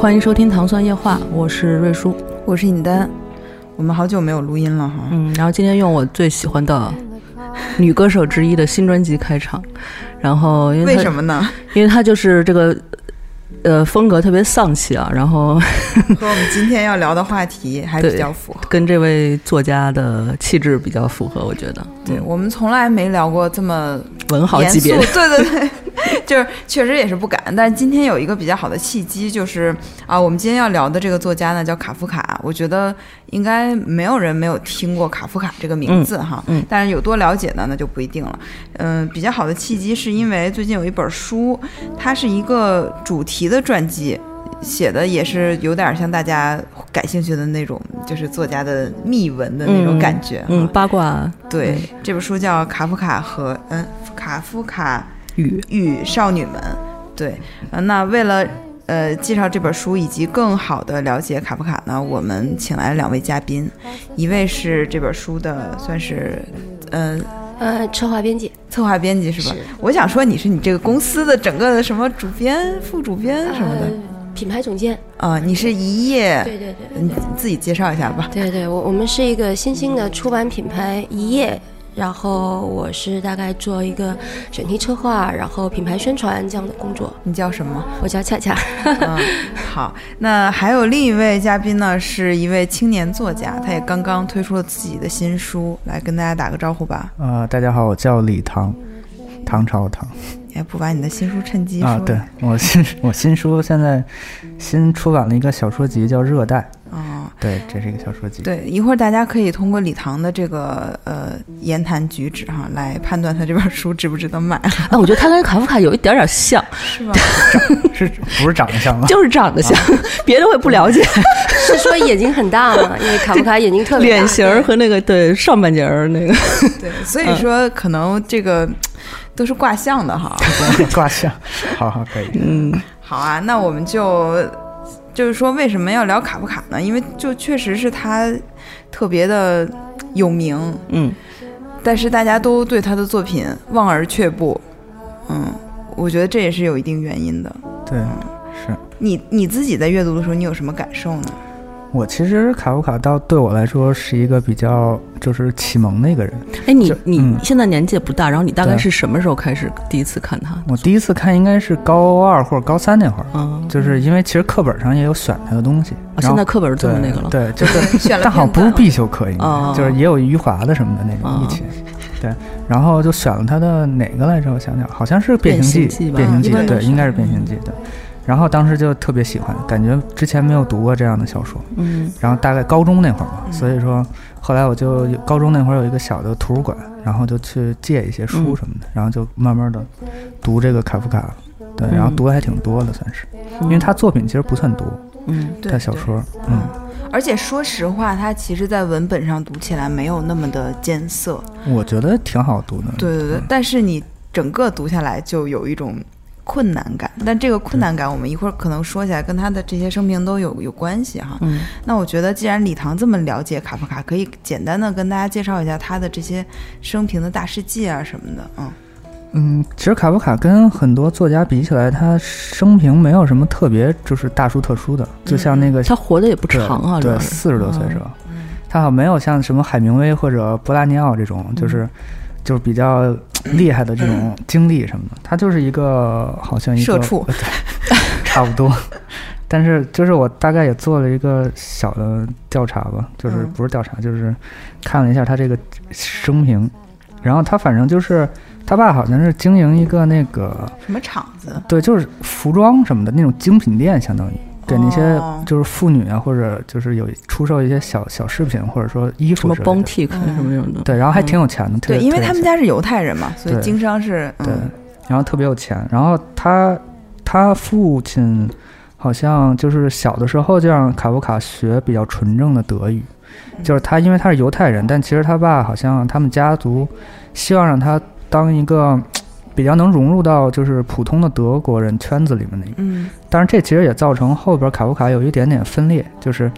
欢迎收听《糖蒜夜话》，我是瑞叔，我是尹丹。我们好久没有录音了哈，嗯，然后今天用我最喜欢的女歌手之一的新专辑开场，然后因为什么呢？因为她就是这个。呃，风格特别丧气啊，然后和我们今天要聊的话题还比较符合，跟这位作家的气质比较符合，我觉得。对我们从来没聊过这么文豪级别，对对对，就是确实也是不敢。但是今天有一个比较好的契机，就是啊，我们今天要聊的这个作家呢叫卡夫卡，我觉得应该没有人没有听过卡夫卡这个名字哈，嗯，但是有多了解呢，那就不一定了。嗯，比较好的契机是因为最近有一本书，它是一个主题。的传记写的也是有点像大家感兴趣的那种，就是作家的秘闻的那种感觉，嗯，八卦。对，这本书叫《卡夫卡和嗯卡夫卡与与少女们》。对，呃，那为了呃介绍这本书以及更好的了解卡夫卡呢，我们请来了两位嘉宾，一位是这本书的算是呃呃策划编辑。策划编辑是吧？我想说你是你这个公司的整个的什么主编、副主编什么的，品牌总监啊。你是一页，对对对，你自己介绍一下吧。对对，我我们是一个新兴的出版品牌一页。然后我是大概做一个选题策划，然后品牌宣传这样的工作。你叫什么？我叫恰恰。嗯好，那还有另一位嘉宾呢，是一位青年作家，他也刚刚推出了自己的新书，来跟大家打个招呼吧。呃，大家好，我叫李唐，唐朝唐。也不把你的新书趁机啊？对我新我新书现在新出版了一个小说集，叫《热带》。哦，对，这是一个小说集。对，一会儿大家可以通过李唐的这个呃言谈举止哈，来判断他这本书值不值得买。啊，我觉得他跟卡夫卡有一点点像，是吗？是不是长得像吗？就是长得像，别的我也不了解。是说眼睛很大吗？因为卡夫卡眼睛特别大。脸型和那个对上半截儿那个。对，所以说可能这个。都是卦象的哈，卦象，好好可以，嗯，好啊，那我们就就是说为什么要聊卡夫卡呢？因为就确实是他特别的有名，嗯，但是大家都对他的作品望而却步，嗯，我觉得这也是有一定原因的，对，是。你你自己在阅读的时候，你有什么感受呢？我其实卡夫卡到对我来说是一个比较就是启蒙的一个人。哎，你你现在年纪也不大，然后你大概是什么时候开始第一次看他？我第一次看应该是高二或者高三那会儿，嗯，就是因为其实课本上也有选他的东西。啊，现在课本就是那个了？对，就是但好不是必修课，应该就是也有余华的什么的那种一起。对，然后就选了他的哪个来着？我想想，好像是《变形记》。变形记，对，应该是《变形记》对。然后当时就特别喜欢，感觉之前没有读过这样的小说。嗯。然后大概高中那会儿嘛，所以说后来我就高中那会儿有一个小的图书馆，然后就去借一些书什么的，然后就慢慢的读这个卡夫卡。对，然后读的还挺多的，算是，因为他作品其实不算多。嗯，他小说，嗯。而且说实话，他其实在文本上读起来没有那么的艰涩。我觉得挺好读的。对对对，但是你整个读下来就有一种。困难感，但这个困难感，我们一会儿可能说起来，跟他的这些生平都有有关系哈。嗯，那我觉得，既然李唐这么了解卡夫卡，可以简单的跟大家介绍一下他的这些生平的大事记啊什么的。嗯嗯，其实卡夫卡跟很多作家比起来，他生平没有什么特别，就是大书特殊的。就像那个他活的也不长啊，对，四十多岁是吧？他好像没有像什么海明威或者波拉尼奥这种，就是就是比较。厉害的这种经历什么的，他就是一个好像一个社畜，差不多。但是就是我大概也做了一个小的调查吧，就是不是调查，就是看了一下他这个生平。然后他反正就是他爸好像是经营一个那个什么厂子，对，就是服装什么的那种精品店，相当于给那些就是妇女啊，或者就是有出售一些小小饰品，或者说衣服什么 Bontic 什么种的。对，然后还挺有钱的。对，因为他们家是犹太人嘛，所以经商是对，然后特别有钱。然后他他父亲好像就是小的时候就让卡夫卡学比较纯正的德语，就是他因为他是犹太人，但其实他爸好像他们家族希望让他当一个。比较能融入到就是普通的德国人圈子里面的，嗯，但是这其实也造成后边卡夫卡有一点点分裂，就是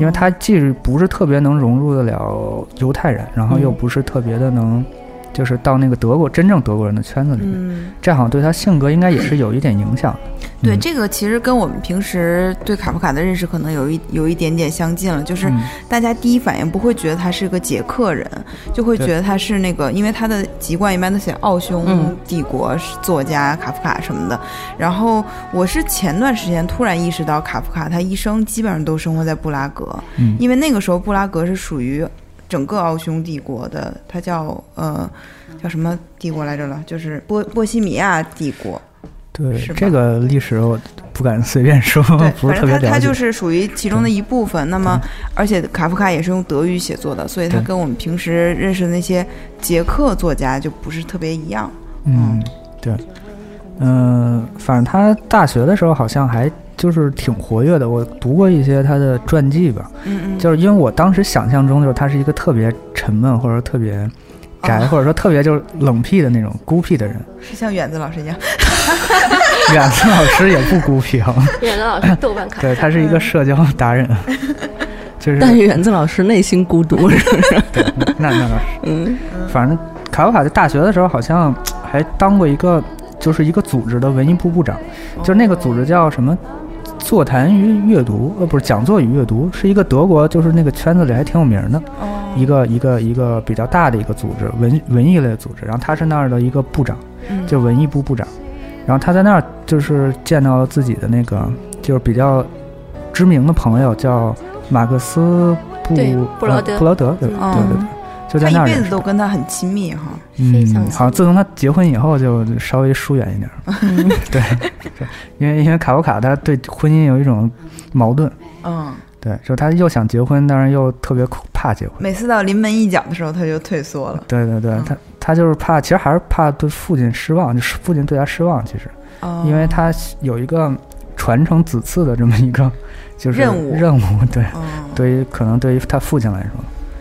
因为他既不是特别能融入得了犹太人，然后又不是特别的能。就是到那个德国真正德国人的圈子里面，这好像对他性格应该也是有一点影响。对，这个其实跟我们平时对卡夫卡的认识可能有一有一点点相近了。就是大家第一反应不会觉得他是个捷克人，就会觉得他是那个，因为他的籍贯一般都写奥匈帝国作家卡夫卡什么的。然后我是前段时间突然意识到，卡夫卡他一生基本上都生活在布拉格，因为那个时候布拉格是属于。整个奥匈帝国的，它叫呃，叫什么帝国来着了？就是波波西米亚帝国。对，这个历史我不敢随便说，不是特别了解。它就是属于其中的一部分。那么，而且卡夫卡也是用德语写作的，所以他跟我们平时认识的那些捷克作家就不是特别一样。嗯，对，嗯，反正他大学的时候好像还。就是挺活跃的，我读过一些他的传记吧。嗯嗯，就是因为我当时想象中就是他是一个特别沉闷，或者说特别宅，或者说特别就是冷僻的那种孤僻的人。是像远子老师一样？远子老师也不孤僻啊。远子老师豆瓣看。对他是一个社交达人，就是。但是远子老师内心孤独，是不是？对，那那倒是。嗯，反正卡夫卡在大学的时候好像还当过一个，就是一个组织的文艺部部长，就是那个组织叫什么？座谈与阅读，呃，不是讲座与阅读，是一个德国，就是那个圈子里还挺有名的，一个一个一个比较大的一个组织，文文艺类组织。然后他是那儿的一个部长，就文艺部部长。然后他在那儿就是见到了自己的那个就是比较知名的朋友，叫马克思布布劳德，布劳德，对对对。就在那儿，一辈子都跟他很亲密哈。嗯，好像自从他结婚以后，就稍微疏远一点。对，因为因为卡夫卡他对婚姻有一种矛盾。嗯，对，就他又想结婚，但是又特别怕结婚。每次到临门一脚的时候，他就退缩了。对对对，他他就是怕，其实还是怕对父亲失望，就是父亲对他失望。其实，因为他有一个传承子嗣的这么一个就是任务任务。对，对于可能对于他父亲来说。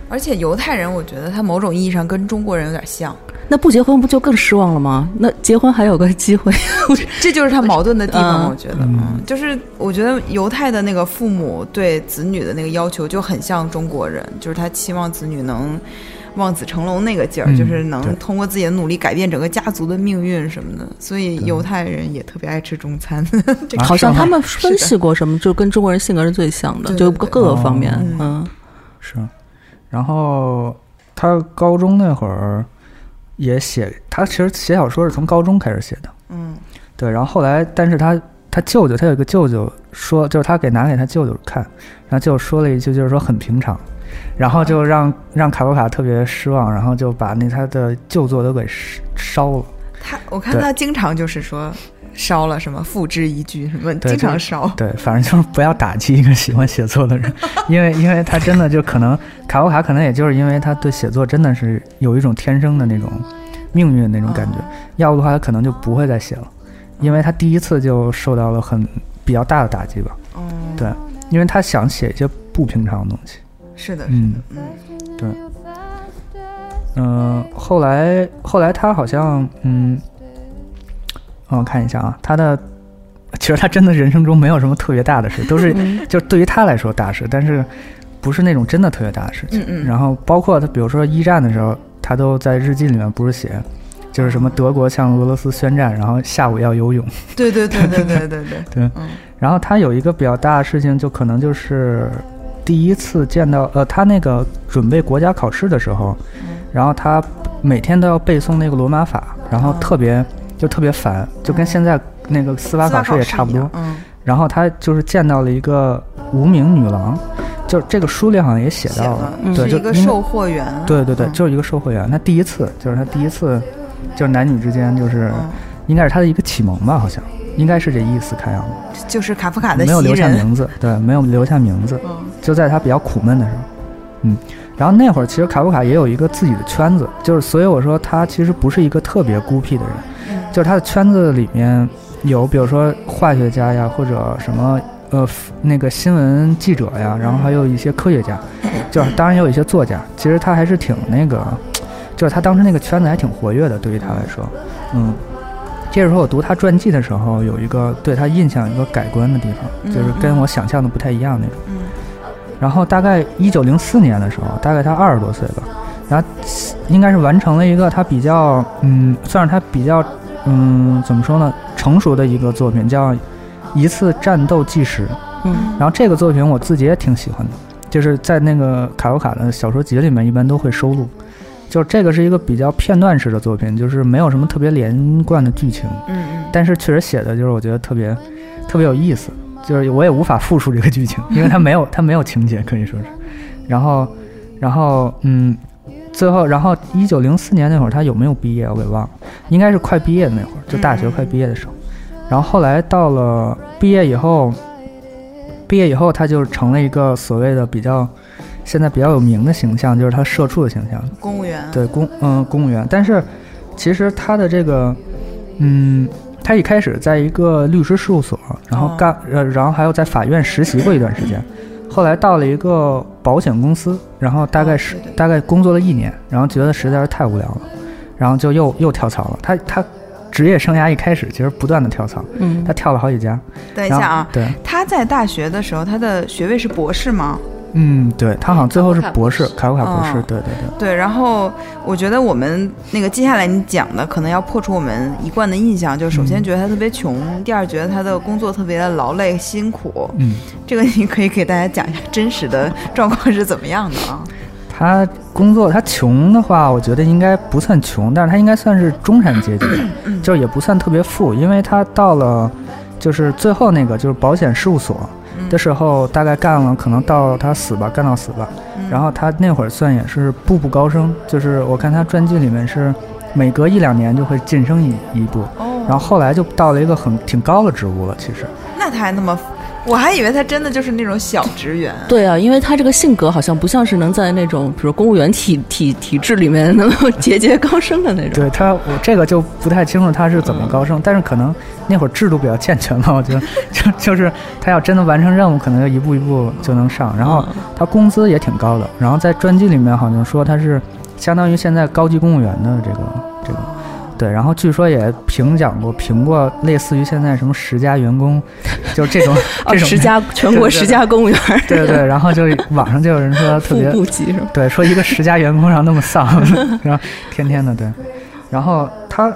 而且犹太人，我觉得他某种意义上跟中国人有点像。那不结婚不就更失望了吗？那结婚还有个机会，这就是他矛盾的地方。我觉得，就是我觉得犹太的那个父母对子女的那个要求就很像中国人，就是他期望子女能望子成龙那个劲儿，就是能通过自己的努力改变整个家族的命运什么的。所以犹太人也特别爱吃中餐。好像他们分析过什么，就跟中国人性格是最像的，就各个方面。嗯，是。然后他高中那会儿也写，他其实写小说是从高中开始写的。嗯，对。然后后来，但是他他舅舅，他有一个舅舅说，就是他给拿给他舅舅看，然后舅说了一句，就是说很平常，然后就让让卡夫卡特别失望，然后就把那他的旧作都给烧了。他我看他经常就是说。烧了什么？付之一炬什么？经常烧。对，反正就是不要打击一个喜欢写作的人，因为因为他真的就可能卡夫卡可能也就是因为他对写作真的是有一种天生的那种命运那种感觉，要不的话他可能就不会再写了，因为他第一次就受到了很比较大的打击吧。嗯。对，因为他想写一些不平常的东西。是的，嗯嗯，对。嗯，后来后来他好像嗯。我看一下啊，他的其实他真的人生中没有什么特别大的事，都是就对于他来说大事，但是不是那种真的特别大事。嗯嗯。然后包括他，比如说一战的时候，他都在日记里面不是写，就是什么德国向俄罗斯宣战，然后下午要游泳。对对对对对对对。对。然后他有一个比较大的事情，就可能就是第一次见到呃，他那个准备国家考试的时候，然后他每天都要背诵那个罗马法，然后特别。就特别烦，就跟现在那个司法考试也差不多。嗯。然后他就是见到了一个无名女郎，就这个书里好像也写到了，对，就一个售货员。对对对，就是一个售货员。他第一次，就是他第一次，就是男女之间，就是应该是他的一个启蒙吧，好像。应该是这意思，看样子。就是卡夫卡的没有留下名字，对，没有留下名字，就在他比较苦闷的时候，嗯。然后那会儿其实卡夫卡也有一个自己的圈子，就是所以我说他其实不是一个特别孤僻的人，就是他的圈子里面有比如说化学家呀，或者什么呃那个新闻记者呀，然后还有一些科学家，就是当然也有一些作家。其实他还是挺那个，就是他当时那个圈子还挺活跃的，对于他来说，嗯。接着说，我读他传记的时候，有一个对他印象一个改观的地方，就是跟我想象的不太一样那种。然后大概一九零四年的时候，大概他二十多岁吧，然后应该是完成了一个他比较嗯，算是他比较嗯，怎么说呢，成熟的一个作品，叫《一次战斗纪实》。嗯，然后这个作品我自己也挺喜欢的，就是在那个卡夫卡的小说集里面一般都会收录。就这个是一个比较片段式的作品，就是没有什么特别连贯的剧情。嗯嗯，但是确实写的就是我觉得特别特别有意思。就是我也无法复述这个剧情，因为它没有它没有情节可以说是，然后，然后嗯，最后然后一九零四年那会儿他有没有毕业我给忘了，应该是快毕业的那会儿，就大学快毕业的时候，然后后来到了毕业以后，毕业以后他就成了一个所谓的比较现在比较有名的形象，就是他社畜的形象，公务员，对公嗯公务员，但是其实他的这个嗯。他一开始在一个律师事务所，然后干呃，然后还有在法院实习过一段时间，后来到了一个保险公司，然后大概是大概工作了一年，然后觉得实在是太无聊了，然后就又又跳槽了。他他职业生涯一开始其实不断的跳槽，嗯，他跳了好几家。等一下啊，对，他在大学的时候，他的学位是博士吗？嗯，对他好像最后是博士，卡夫卡博士，对对对。对，然后我觉得我们那个接下来你讲的可能要破除我们一贯的印象，就首先觉得他特别穷，第二觉得他的工作特别的劳累辛苦。嗯，这个你可以给大家讲一下真实的状况是怎么样的啊？他工作他穷的话，我觉得应该不算穷，但是他应该算是中产阶级，就是也不算特别富，因为他到了就是最后那个就是保险事务所。的时候大概干了，可能到他死吧，干到死吧。然后他那会儿算也是步步高升，就是我看他传记里面是每隔一两年就会晋升一一步。然后后来就到了一个很挺高的职务了。其实，那他还那么。我还以为他真的就是那种小职员。对啊，因为他这个性格好像不像是能在那种比如公务员体体体制里面能够节节高升的那种。对他，我这个就不太清楚他是怎么高升，但是可能那会儿制度比较健全吧，我觉得就就是他要真的完成任务，可能就一步一步就能上。然后他工资也挺高的，然后在专辑里面好像说他是相当于现在高级公务员的这个这个。对，然后据说也评奖过，评过类似于现在什么十佳员工，就是这种 这种十佳全国十佳公务员。对对对，然后就网上就有人说特别？对，说一个十佳员工然后那么丧，然后天天的对，然后他，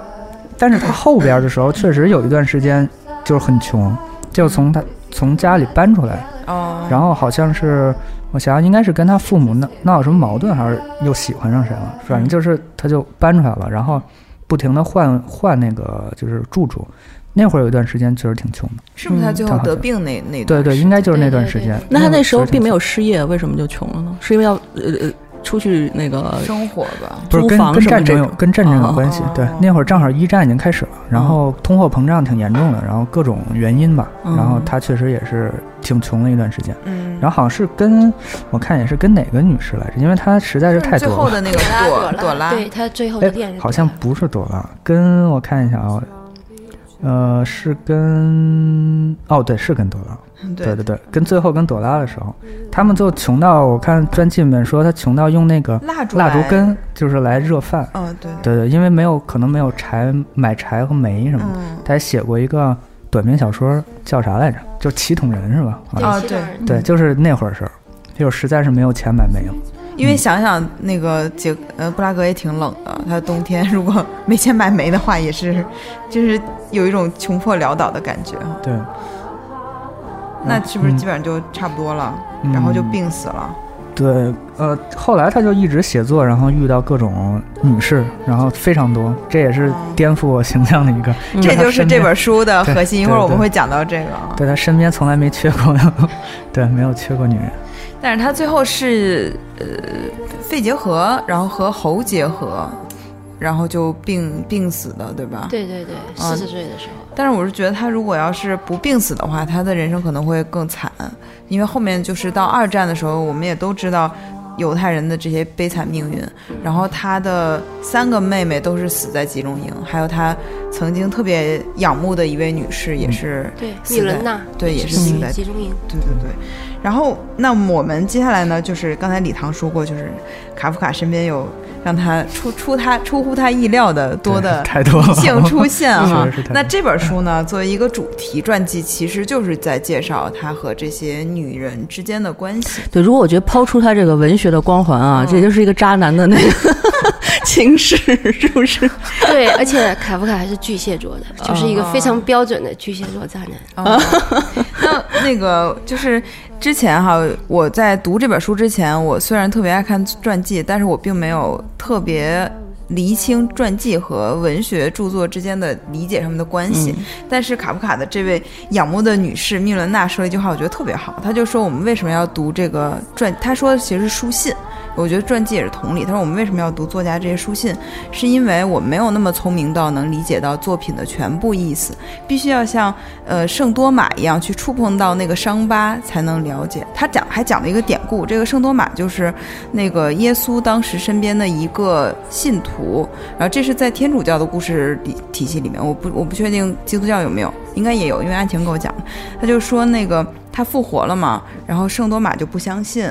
但是他后边的时候确实有一段时间就是很穷，就从他从家里搬出来，哦，然后好像是我想想应该是跟他父母闹闹什么矛盾，还是又喜欢上谁了，反正就是他就搬出来了，然后。不停的换换那个就是住处，那会儿有一段时间确实挺穷的。是不是他最后得病那那？对对，应该就是那段时间。那他那时候并没有失业，为什么就穷了呢？是因为要呃呃。出去那个生活吧，不是跟跟战争有跟战争有关系。对，那会儿正好一战已经开始了，然后通货膨胀挺严重的，然后各种原因吧，然后他确实也是挺穷的一段时间。嗯，然后好像是跟我看也是跟哪个女士来着，因为她实在是太多了。最后的那个朵朵拉，对他最后的恋人，好像不是朵拉，跟我看一下啊。呃，是跟哦，对，是跟朵拉，对对对，跟最后跟朵拉的时候，他们就穷到我看专辑里面说他穷到用那个蜡烛蜡烛根就是来热饭，嗯对对对，因为没有可能没有柴买柴和煤什么的，他还写过一个短篇小说叫啥来着？就七桶人是吧？啊对对，就是那会儿事儿，就实在是没有钱买煤了。因为想想那个杰呃布拉格也挺冷的，他冬天如果没钱买煤的话，也是就是有一种穷破潦倒的感觉哈。对，那是不是基本上就差不多了？然后就病死了。对，呃，后来他就一直写作，然后遇到各种女士，然后非常多，这也是颠覆我形象的一个。这就是这本书的核心，一会儿我们会讲到这个。对他身边从来没缺过，对，没有缺过女人。但是他最后是呃肺结核，然后和喉结核，然后就病病死的，对吧？对对对，四十岁的时候。但是我是觉得他如果要是不病死的话，他的人生可能会更惨，因为后面就是到二战的时候，我们也都知道。犹太人的这些悲惨命运，然后他的三个妹妹都是死在集中营，还有他曾经特别仰慕的一位女士也是对米伦娜，对也是死在集中营，对对对。然后那我们接下来呢，就是刚才李唐说过，就是卡夫卡身边有。让他出出他出乎他意料的多的 女性出现 哈，那这本书呢，作为一个主题传记，其实就是在介绍他和这些女人之间的关系。对，如果我觉得抛出他这个文学的光环啊，这就是一个渣男的那个情史，是不是？对，而且卡夫卡还是巨蟹座的，就是一个非常标准的巨蟹座渣男。那 那个就是。之前哈，我在读这本书之前，我虽然特别爱看传记，但是我并没有特别厘清传记和文学著作之间的理解上面的关系。但是卡夫卡的这位仰慕的女士密伦娜说了一句话，我觉得特别好。她就说我们为什么要读这个传？她说的其实是书信。我觉得传记也是同理。他说：“我们为什么要读作家这些书信？是因为我没有那么聪明到能理解到作品的全部意思，必须要像呃圣多玛一样去触碰到那个伤疤，才能了解。”他讲还讲了一个典故，这个圣多玛就是那个耶稣当时身边的一个信徒。然后这是在天主教的故事体体系里面，我不我不确定基督教有没有，应该也有，因为安晴给我讲。他就说那个他复活了嘛，然后圣多玛就不相信。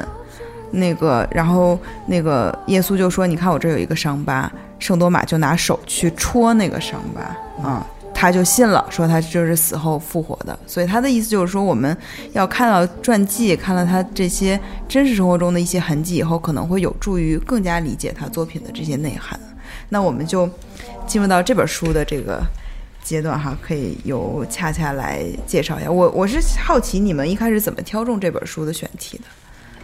那个，然后那个耶稣就说：“你看我这有一个伤疤。”圣多玛就拿手去戳那个伤疤，啊，他就信了，说他就是死后复活的。所以他的意思就是说，我们要看到传记，看到他这些真实生活中的一些痕迹以后，可能会有助于更加理解他作品的这些内涵。那我们就进入到这本书的这个阶段哈，可以由恰恰来介绍一下。我我是好奇你们一开始怎么挑中这本书的选题的。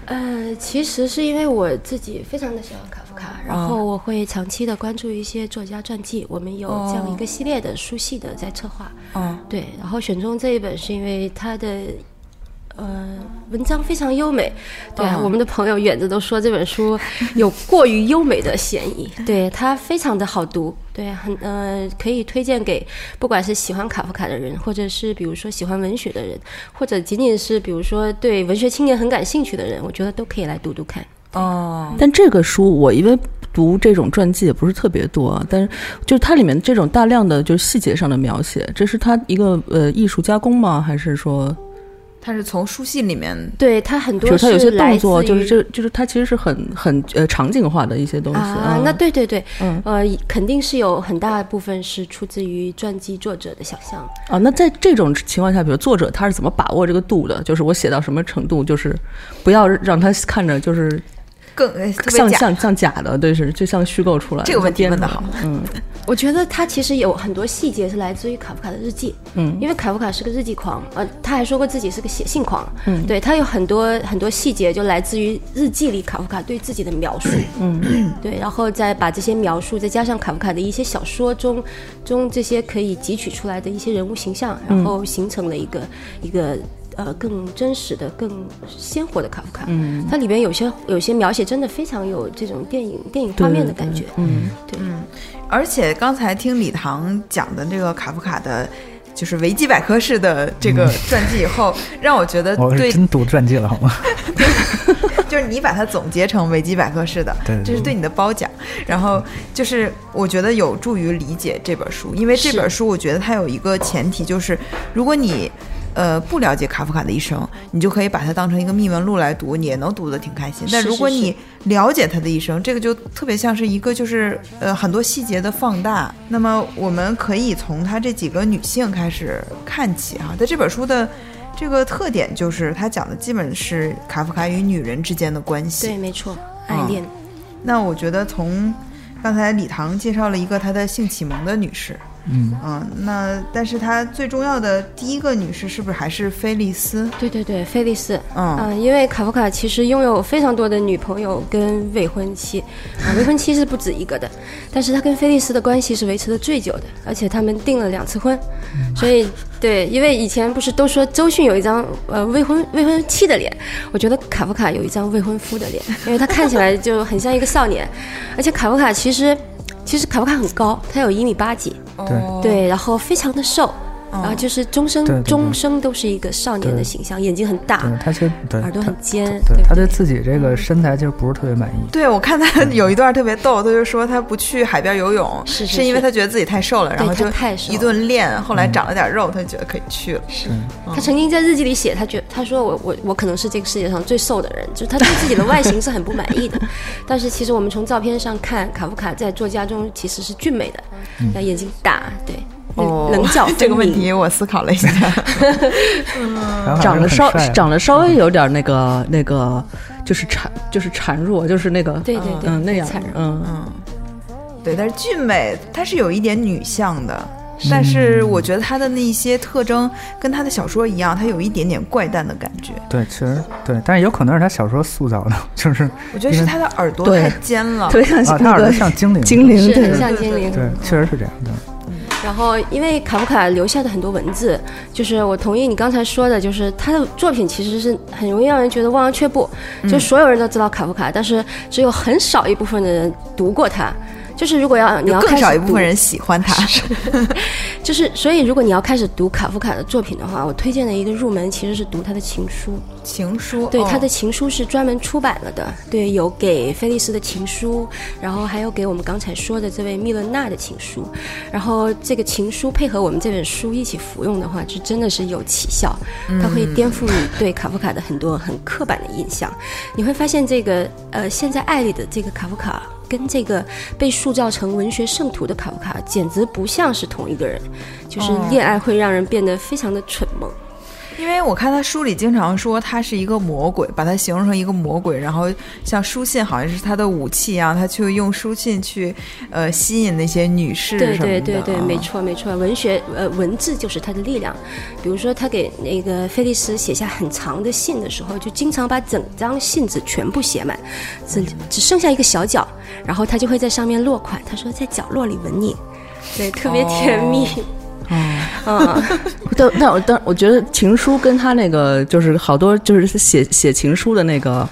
呃，其实是因为我自己非常的喜欢卡夫卡，然后我会长期的关注一些作家传记，我们有这样一个系列的书系的在策划。嗯，对，然后选中这一本是因为它的。呃，文章非常优美，对我们的朋友远子都说这本书 有过于优美的嫌疑，对它非常的好读，对，很呃可以推荐给不管是喜欢卡夫卡的人，或者是比如说喜欢文学的人，或者仅仅是比如说对文学青年很感兴趣的人，我觉得都可以来读读看。哦，但这个书我因为读这种传记也不是特别多，但是就是它里面这种大量的就是细节上的描写，这是它一个呃艺术加工吗？还是说？他是从书信里面，对他很多，就是他有些动作，就是这就是他其实是很很呃场景化的一些东西啊。那对对对，嗯呃，肯定是有很大部分是出自于传记作者的想象啊。那在这种情况下，比如作者他是怎么把握这个度的？就是我写到什么程度，就是不要让他看着就是。更像像像假的，对是就像虚构出来。这个问题问的好，嗯，我觉得他其实有很多细节是来自于卡夫卡的日记，嗯，因为卡夫卡是个日记狂，呃，他还说过自己是个写信狂，嗯，对他有很多很多细节就来自于日记里卡夫卡对自己的描述，嗯，对，然后再把这些描述再加上卡夫卡的一些小说中中这些可以汲取出来的一些人物形象，然后形成了一个一个。呃，更真实的、更鲜活的卡夫卡，嗯，它里边有些有些描写真的非常有这种电影电影画面的感觉，嗯，对，嗯，而且刚才听李唐讲的这个卡夫卡的，就是维基百科式的这个传记以后，让我觉得对，真读传记了好吗？就是你把它总结成维基百科式的，对，这是对你的褒奖。然后就是我觉得有助于理解这本书，因为这本书我觉得它有一个前提，就是如果你。呃，不了解卡夫卡的一生，你就可以把它当成一个秘闻录来读，你也能读得挺开心。但如果你了解他的一生，这个就特别像是一个就是呃很多细节的放大。那么我们可以从他这几个女性开始看起哈，在这本书的这个特点就是他讲的基本是卡夫卡与女人之间的关系。对，没错，爱恋。那我觉得从刚才李唐介绍了一个他的性启蒙的女士。嗯啊那但是他最重要的第一个女士是不是还是菲利斯？对对对，菲利斯。嗯因为卡夫卡其实拥有非常多的女朋友跟未婚妻，啊，未婚妻是不止一个的，但是他跟菲利斯的关系是维持的最久的，而且他们订了两次婚，所以对，因为以前不是都说周迅有一张呃未婚未婚妻的脸，我觉得卡夫卡有一张未婚夫的脸，因为他看起来就很像一个少年，而且卡夫卡其实。其实卡夫卡很高，他有一米八几，对。对，然后非常的瘦，然后就是终生终生都是一个少年的形象，眼睛很大，他就耳朵很尖，对他对自己这个身材就不是特别满意。对我看他有一段特别逗，他就说他不去海边游泳，是是因为他觉得自己太瘦了，然后就太瘦，一顿练，后来长了点肉，他就觉得可以去了。是。他曾经在日记里写，他觉他说我我我可能是这个世界上最瘦的人，就是他对自己的外形是很不满意的。但是其实我们从照片上看，卡夫卡在作家中其实是俊美的，那眼睛大，对。棱角这个问题我思考了一下，长得稍长得稍微有点那个那个，就是孱就是孱弱，就是那个对对对，嗯那样嗯。嗯，对，但是俊美，她是有一点女相的，但是我觉得他的那些特征跟他的小说一样，他有一点点怪诞的感觉。对，其实对，但是有可能是他小说塑造的，就是我觉得是他的耳朵太尖了，特别像她耳朵像精灵，精灵对，像精灵，对，确实是这样的。然后，因为卡夫卡留下的很多文字，就是我同意你刚才说的，就是他的作品其实是很容易让人觉得望而却步，就所有人都知道卡夫卡，但是只有很少一部分的人读过他。就是如果要你要更少一部分人喜欢他，就是所以如果你要开始读卡夫卡的作品的话，我推荐的一个入门其实是读他的情书。情书，对他的情书是专门出版了的，对，有给菲利斯的情书，然后还有给我们刚才说的这位密伦娜的情书，然后这个情书配合我们这本书一起服用的话，就真的是有奇效，它会颠覆你对卡夫卡的很多很刻板的印象，你会发现这个呃现在爱里的这个卡夫卡。跟这个被塑造成文学圣徒的卡夫卡简直不像是同一个人，就是恋爱会让人变得非常的蠢萌。因为我看他书里经常说他是一个魔鬼，把他形容成一个魔鬼，然后像书信好像是他的武器一样，他去用书信去呃吸引那些女士对对对对，没错没错，文学呃文字就是他的力量。比如说他给那个菲利斯写下很长的信的时候，就经常把整张信纸全部写满，只只剩下一个小角，然后他就会在上面落款，他说在角落里吻你，对，特别甜蜜。哦，但但我但我觉得情书跟他那个就是好多就是写写情书的那个，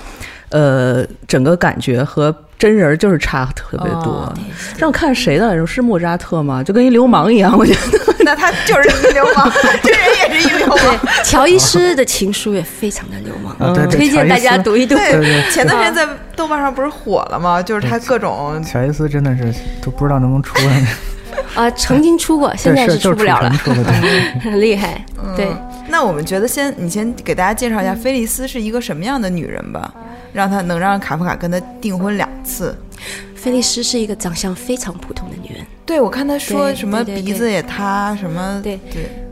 呃，整个感觉和真人就是差特别多。让看谁的来着？是莫扎特吗？就跟一流氓一样，我觉得。那他就是一流氓，真人也是一流氓。乔伊斯的情书也非常的流氓，推荐大家读一读。前段时间在豆瓣上不是火了吗？就是他各种乔伊斯真的是都不知道能不能出来。啊，曾经出过，现在是出不了了，很厉害。对，那我们觉得先，你先给大家介绍一下菲利斯是一个什么样的女人吧，让她能让卡夫卡跟她订婚两次。菲利斯是一个长相非常普通的女人。对，我看她说什么鼻子也塌，什么对对。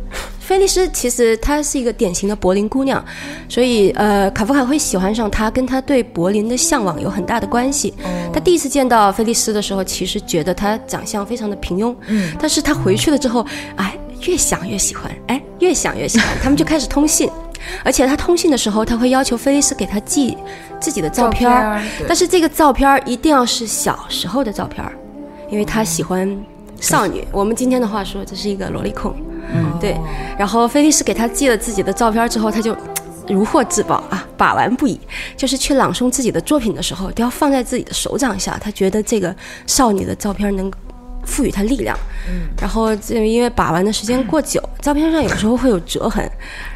菲利斯其实她是一个典型的柏林姑娘，所以呃，卡夫卡会喜欢上她，跟她对柏林的向往有很大的关系。他第一次见到菲利斯的时候，其实觉得她长相非常的平庸，嗯，但是他回去了之后，哎，越想越喜欢，哎，越想越喜欢，他们就开始通信，而且他通信的时候，他会要求菲利斯给他寄自己的照片但是这个照片一定要是小时候的照片因为他喜欢少女。我们今天的话说，这是一个萝莉控。嗯，对。然后菲利斯给他寄了自己的照片之后，他就 如获至宝啊，把玩不已。就是去朗诵自己的作品的时候，都要放在自己的手掌下。他觉得这个少女的照片能赋予他力量。嗯。然后这因为把玩的时间过久，照片上有时候会有折痕。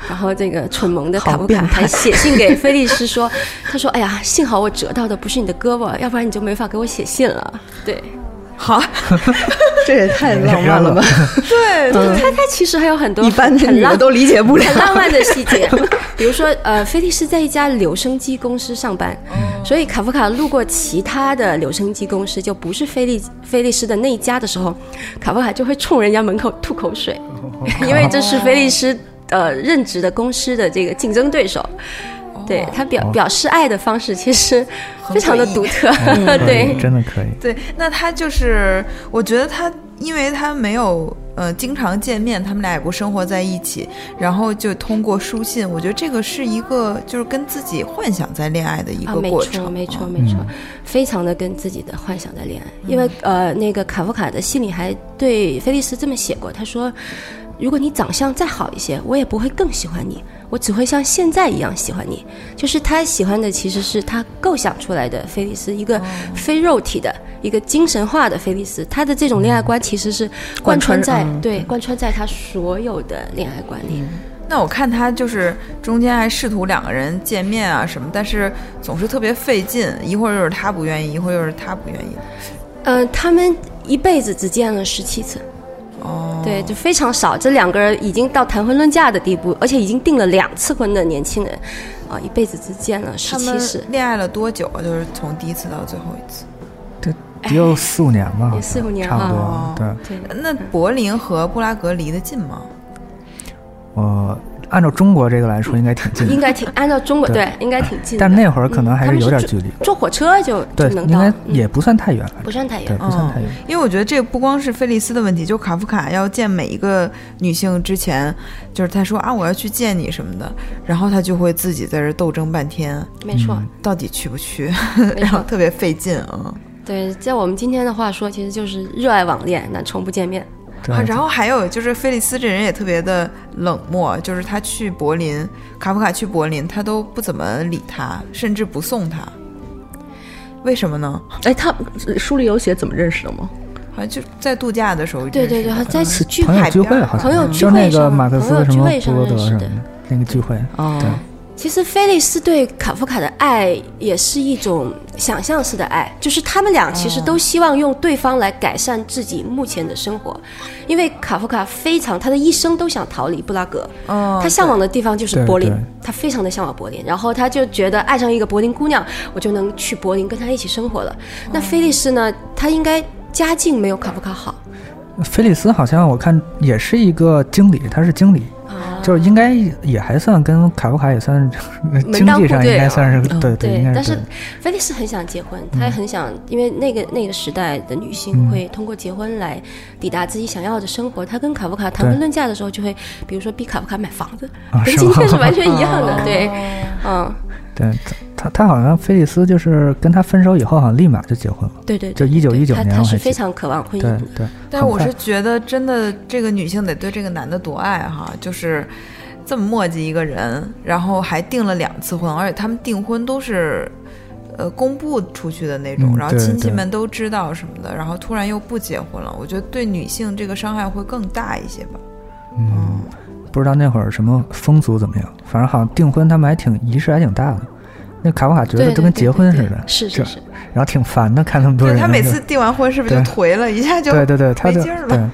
然后这个蠢萌的卡布卡还写信给菲利斯说：“ 他说，哎呀，幸好我折到的不是你的胳膊，要不然你就没法给我写信了。”对。好，这也太浪漫了吧！对，他他其实还有很多一般的女的都理解不了。很浪漫的细节，比如说，呃，菲利斯在一家留声机公司上班，所以卡夫卡路过其他的留声机公司，就不是菲利菲利斯的那一家的时候，卡夫卡就会冲人家门口吐口水，因为这是菲利斯呃任职的公司的这个竞争对手。对他表表示爱的方式其实非常的独特，对，真的可以。对，那他就是，我觉得他，因为他没有呃经常见面，他们俩也不生活在一起，然后就通过书信，我觉得这个是一个就是跟自己幻想在恋爱的一个过程，没错，没错，没错，非常的跟自己的幻想在恋爱。因为呃，那个卡夫卡的信里还对菲利斯这么写过，他说。如果你长相再好一些，我也不会更喜欢你，我只会像现在一样喜欢你。就是他喜欢的其实是他构想出来的菲利斯，一个非肉体的、一个精神化的菲利斯。他的这种恋爱观其实是贯穿在对贯穿在他所有的恋爱观里。那我看他就是中间还试图两个人见面啊什么，但是总是特别费劲，一会儿又是他不愿意，一会儿又是他不愿意。呃，他们一辈子只见了十七次，哦，对，就非常少。这两个人已经到谈婚论嫁的地步，而且已经订了两次婚的年轻人，啊，一辈子之间了十七次。恋爱了多久啊？就是从第一次到最后一次，得得有四五年吧？四五年，差不多。对。那柏林和布拉格离得近吗？我。按照中国这个来说，应该挺近。应该挺按照中国对，应该挺近。但那会儿可能还是有点距离。坐火车就对，应该也不算太远。不算太远，不算太远。因为我觉得这不光是菲利斯的问题，就卡夫卡要见每一个女性之前，就是他说啊，我要去见你什么的，然后他就会自己在这斗争半天。没错，到底去不去？然后特别费劲啊。对，在我们今天的话说，其实就是热爱网恋，那从不见面。啊，然后还有就是菲利斯这人也特别的冷漠，就是他去柏林，卡夫卡去柏林，他都不怎么理他，甚至不送他。为什么呢？哎，他书里有写怎么认识的吗？好像就在度假的时候。对对对，在聚会聚会，朋友聚会上，朋友聚会上认识的。那个聚会哦。其实菲利斯对卡夫卡的爱也是一种想象式的爱，就是他们俩其实都希望用对方来改善自己目前的生活，因为卡夫卡非常他的一生都想逃离布拉格，他向往的地方就是柏林，他非常的向往柏林，然后他就觉得爱上一个柏林姑娘，我就能去柏林跟她一起生活了。那菲利斯呢？他应该家境没有卡夫卡好。菲利斯好像我看也是一个经理，他是经理。就是应该也还算跟卡夫卡也算 经济上应该算是对对，但是菲利斯很想结婚，她也很想，因为那个那个时代的女性会通过结婚来抵达自己想要的生活。她跟卡夫卡谈婚论嫁的时候，就会比如说逼卡夫卡买房子，跟今天是完全一样的。对，嗯，对他他好像菲利斯就是跟他分手以后，好像立马就结婚了。对对，就一九一九年，他是非常渴望婚姻的。对，但我是觉得真的，这个女性得对这个男的多爱哈，就是。这么墨迹一个人，然后还订了两次婚，而且他们订婚都是，呃，公布出去的那种，然后亲戚们都知道什么的，然后突然又不结婚了，我觉得对女性这个伤害会更大一些吧。嗯，不知道那会儿什么风俗怎么样，反正好像订婚他们还挺仪式还挺大的。那卡夫卡觉得就跟结婚似的，是是是，然后挺烦的，看那么多人。他每次订完婚是不是就颓了一下就对对对，没劲儿了。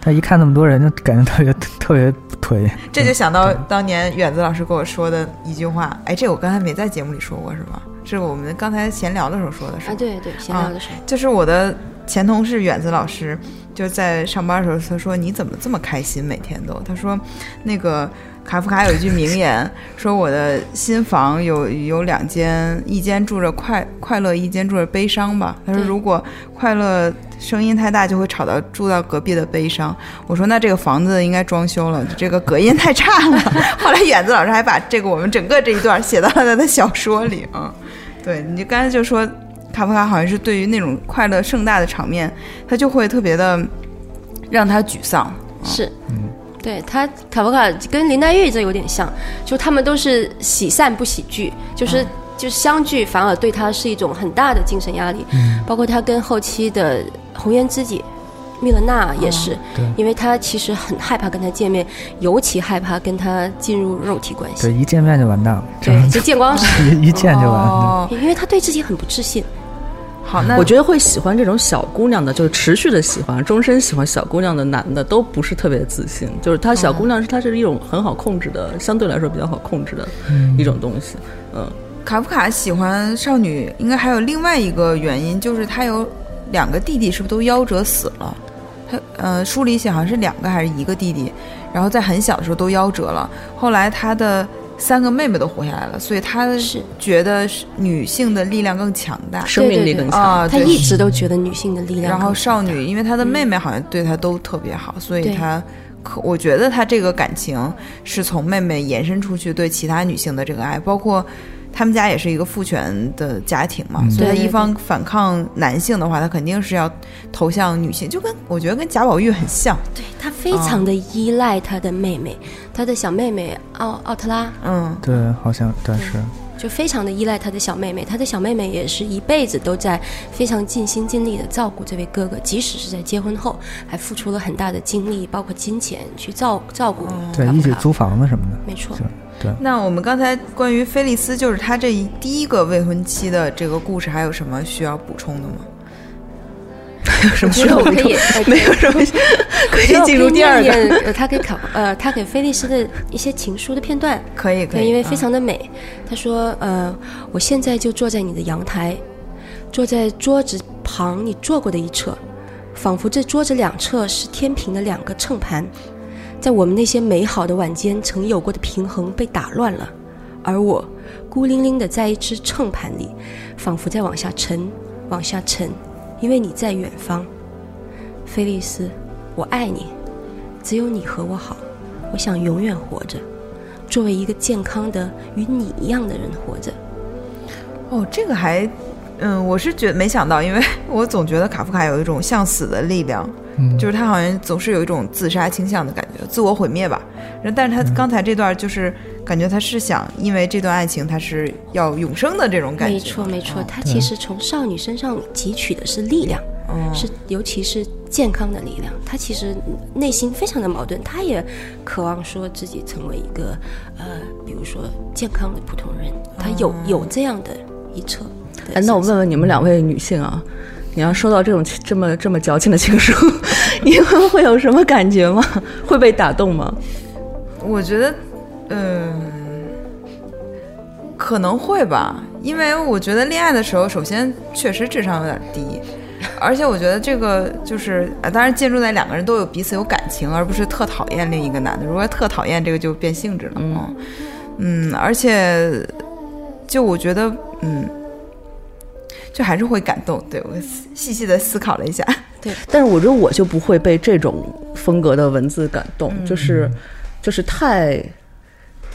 他一看那么多人，就感觉特别 特别颓。这就想到当年远子老师跟我说的一句话，哎，这我刚才没在节目里说过是吧？是我们刚才闲聊的时候说的是啊，对对，闲聊的时候，就是我的前同事远子老师就在上班的时候，他说你怎么这么开心每天都？他说那个。卡夫卡有一句名言，说我的新房有有两间，一间住着快 快乐，一间住着悲伤吧。他说如果快乐声音太大，就会吵到住到隔壁的悲伤。我说那这个房子应该装修了，这个隔音太差了。后来远子老师还把这个我们整个这一段写到了他的小说里啊。对你刚才就说卡夫卡好像是对于那种快乐盛大的场面，他就会特别的让他沮丧。是，嗯。对他，卡夫卡跟林黛玉这有点像，就他们都是喜散不喜聚，就是就相聚反而对他是一种很大的精神压力。嗯，包括他跟后期的红颜知己密勒娜也是，因为他其实很害怕跟他见面，尤其害怕跟他进入肉体关系。对，一见面就完蛋了。对，就见光死，一见就完了。因为他对自己很不自信。好，那我觉得会喜欢这种小姑娘的，就是持续的喜欢，终身喜欢小姑娘的男的，都不是特别自信。就是他小姑娘是他是一种很好控制的，相对来说比较好控制的一种东西。嗯，卡夫卡喜欢少女，应该还有另外一个原因，就是他有两个弟弟，是不是都夭折死了？他呃，书里写好像是两个还是一个弟弟，然后在很小的时候都夭折了。后来他的。三个妹妹都活下来了，所以她是。觉得女性的力量更强大，生命力更强。她一直都觉得女性的力量。然后少女，因为她的妹妹好像对她都特别好，所以她可我觉得她这个感情是从妹妹延伸出去对其他女性的这个爱，包括他们家也是一个父权的家庭嘛，所以他一方反抗男性的话，他肯定是要投向女性，就跟我觉得跟贾宝玉很像。对他非常的依赖他的妹妹，他的小妹妹奥奥特拉。嗯，对，好像但是。就非常的依赖他的小妹妹，他的小妹妹也是一辈子都在非常尽心尽力的照顾这位哥哥，即使是在结婚后，还付出了很大的精力，包括金钱去照照顾。对，一起租房子什么的。没错。对。那我们刚才关于菲利斯，就是他这一第一个未婚妻的这个故事，还有什么需要补充的吗？有 什么需要补充？没有什么，可以进入第二个。呃，他给考呃，他给菲利斯的一些情书的片段，可以可以，因为非常的美。他说：“呃，我现在就坐在你的阳台，坐在桌子旁你坐过的一侧，仿佛这桌子两侧是天平的两个秤盘，在我们那些美好的晚间曾有过的平衡被打乱了，而我孤零零的在一只秤盘里，仿佛在往下沉，往下沉。”因为你在远方，菲利斯，我爱你，只有你和我好，我想永远活着，作为一个健康的与你一样的人活着。哦，这个还，嗯，我是觉没想到，因为 我总觉得卡夫卡有一种向死的力量，就是他好像总是有一种自杀倾向的感觉，自我毁灭吧。但是他刚才这段就是。感觉他是想，因为这段爱情，他是要永生的这种感觉。没错，没错，他其实从少女身上汲取的是力量，是尤其是健康的力量。他其实内心非常的矛盾，他也渴望说自己成为一个呃，比如说健康的普通人。他有有这样的一侧。哎，那我问问你们两位女性啊，你要收到这种这么这么矫情的情书，你们会有什么感觉吗？会被打动吗？我觉得。嗯，可能会吧，因为我觉得恋爱的时候，首先确实智商有点低，而且我觉得这个就是，当然建筑在两个人都有彼此有感情，而不是特讨厌另一个男的。如果特讨厌，这个就变性质了。嗯嗯，而且就我觉得，嗯，就还是会感动。对我细细的思考了一下，对，但是我觉得我就不会被这种风格的文字感动，就是就是太。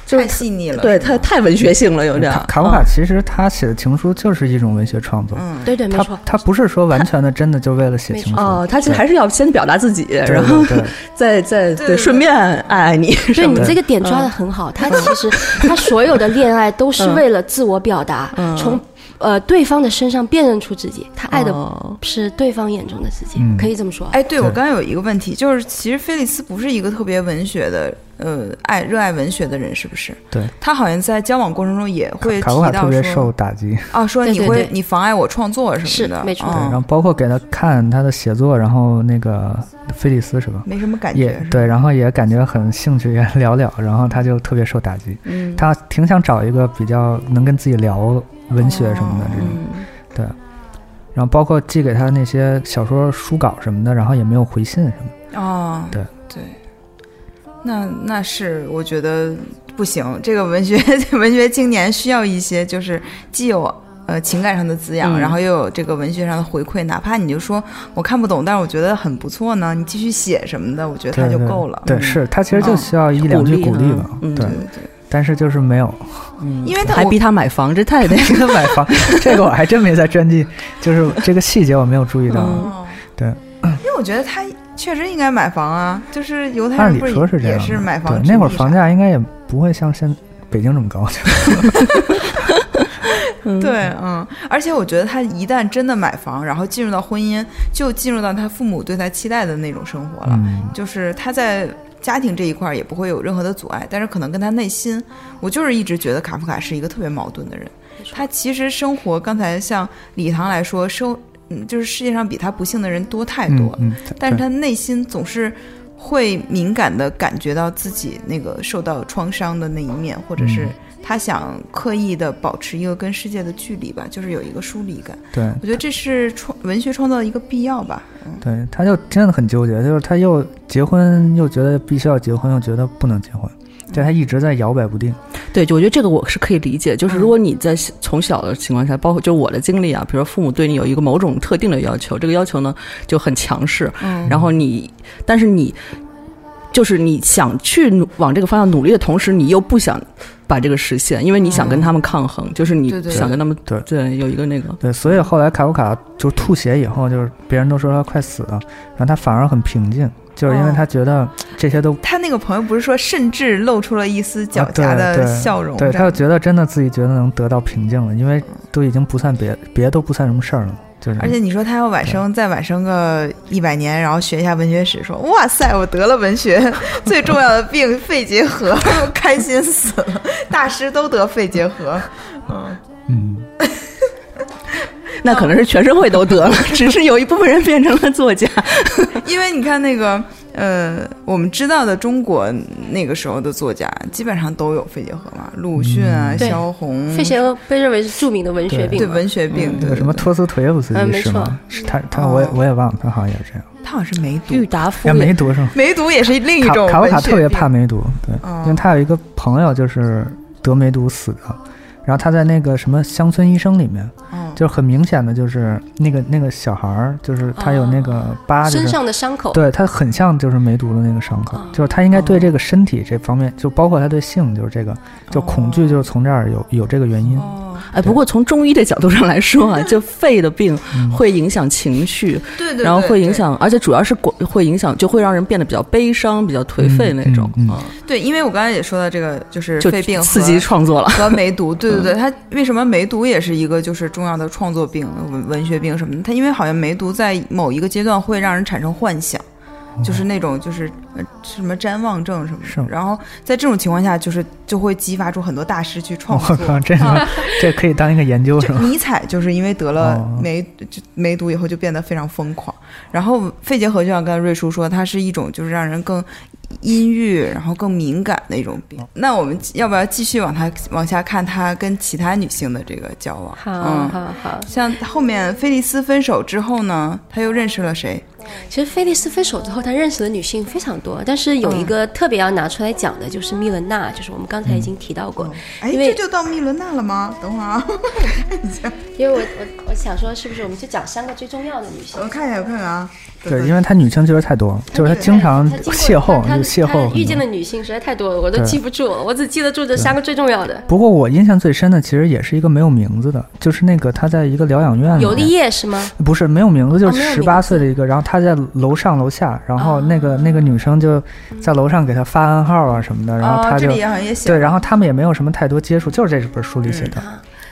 太细腻了，对，太太文学性了，有点。卡夫卡其实他写的情书就是一种文学创作，嗯，对对，没错。他不是说完全的真的就为了写情书，哦，他其实还是要先表达自己，然后 再再对顺便爱爱你。对你这个点抓的很好，他其实他所有的恋爱都是为了自我表达，从。呃，对方的身上辨认出自己，他爱的是对方眼中的自己，可以这么说。哎，对我刚刚有一个问题，就是其实菲利斯不是一个特别文学的，呃，爱热爱文学的人，是不是？对，他好像在交往过程中也会提到特别受打击啊，说你会你妨碍我创作什么的，没错。然后包括给他看他的写作，然后那个菲利斯是吧？没什么感觉，也对，然后也感觉很兴趣也聊聊，然后他就特别受打击。嗯，他挺想找一个比较能跟自己聊。文学什么的这种，对，然后包括寄给他那些小说书稿什么的，然后也没有回信什么。哦，对对，那那是我觉得不行，这个文学 文学青年需要一些，就是既有呃情感上的滋养，然后又有这个文学上的回馈，哪怕你就说我看不懂，但是我觉得很不错呢，你继续写什么的，我觉得他就够了。对，是他其实就需要一两句鼓励吧。对对对。但是就是没有，嗯，因为他还逼他买房，这太那个买房，这个我还真没在专辑，就是这个细节我没有注意到。对，因为我觉得他确实应该买房啊，就是犹太人不是也是买房？对，那会儿房价应该也不会像现北京这么高。对，嗯，而且我觉得他一旦真的买房，然后进入到婚姻，就进入到他父母对他期待的那种生活了，就是他在。家庭这一块也不会有任何的阻碍，但是可能跟他内心，我就是一直觉得卡夫卡是一个特别矛盾的人。他其实生活，刚才像李唐来说，生嗯，就是世界上比他不幸的人多太多了。嗯，但是他内心总是会敏感的感觉到自己那个受到创伤的那一面，或者是。他想刻意的保持一个跟世界的距离吧，就是有一个疏离感。对，我觉得这是创文学创造的一个必要吧。嗯，对，他就真的很纠结，就是他又结婚，又觉得必须要结婚，又觉得不能结婚，就他一直在摇摆不定。对，就我觉得这个我是可以理解，就是如果你在从小的情况下，包括就我的经历啊，比如说父母对你有一个某种特定的要求，这个要求呢就很强势，嗯，然后你，但是你。就是你想去努往这个方向努力的同时，你又不想把这个实现，因为你想跟他们抗衡，就是你想跟他们对对有一个那个对，所以后来卡夫卡就吐血以后，就是别人都说他快死了，然后他反而很平静。就是因为他觉得这些都，他那个朋友不是说，甚至露出了一丝狡黠的笑容，对他就觉得真的自己觉得能得到平静了，因为都已经不算别别都不算什么事儿了，就是。而且你说他要晚生再晚生个一百年，然后学一下文学史，说哇塞，我得了文学 最重要的病肺结核，开心死了，大师都得肺结核，嗯嗯。那可能是全社会都得了，只是有一部分人变成了作家。因为你看那个，呃，我们知道的中国那个时候的作家，基本上都有肺结核嘛，鲁迅啊，萧红。肺结核被认为是著名的文学病，对文学病。那个什么托斯托耶夫斯基是吗？是他，他我也我也忘了，他好像也是这样。他好像是梅毒。郁达夫。梅毒是吗？梅毒也是另一种。卡夫卡特别怕梅毒，对，因为他有一个朋友就是得梅毒死的。然后他在那个什么《乡村医生》里面，就是很明显的，就是那个那个小孩儿，就是他有那个疤，身上的伤口，对他很像就是梅毒的那个伤口，就是他应该对这个身体这方面，就包括他对性，就是这个就恐惧，就是从这儿有有这个原因。哎，不过从中医的角度上来说啊，就肺的病会影响情绪，对对，然后会影响，而且主要是会会影响，就会让人变得比较悲伤、比较颓废那种。嗯，对，因为我刚才也说到这个，就是肺病刺激创作了和梅毒，对对对，他为什么梅毒也是一个就是重要的创作病、文文学病什么的？他因为好像梅毒在某一个阶段会让人产生幻想。就是那种就是呃什么瞻望症什么的，然后在这种情况下，就是就会激发出很多大师去创作。我靠，这个 这可以当一个研究？尼采就是因为得了梅就梅毒以后就变得非常疯狂，然后肺结核就像刚才瑞叔说，它是一种就是让人更阴郁，然后更敏感的一种病。那我们要不要继续往他往下看他跟其他女性的这个交往？好好好，像后面菲利斯分手之后呢，他又认识了谁？其实菲利斯分手之后，他认识的女性非常多，但是有一个特别要拿出来讲的，就是密伦娜，就是我们刚才已经提到过。哎，这就到密伦娜了吗？等会儿啊，我看一下。因为我我我想说，是不是我们就讲三个最重要的女性？我看一下，我看看啊。对，因为她女性确实太多，就是她经常邂逅，就邂逅遇见的女性实在太多了，我都记不住，我只记得住这三个最重要的。不过我印象最深的，其实也是一个没有名字的，就是那个他在一个疗养院。尤利叶是吗？不是，没有名字，就是十八岁的一个，然后他在楼上楼下，然后那个那个女生就在楼上给他发暗号啊什么的，然后他就对，然后他们也没有什么太多接触，就是这本书里写的。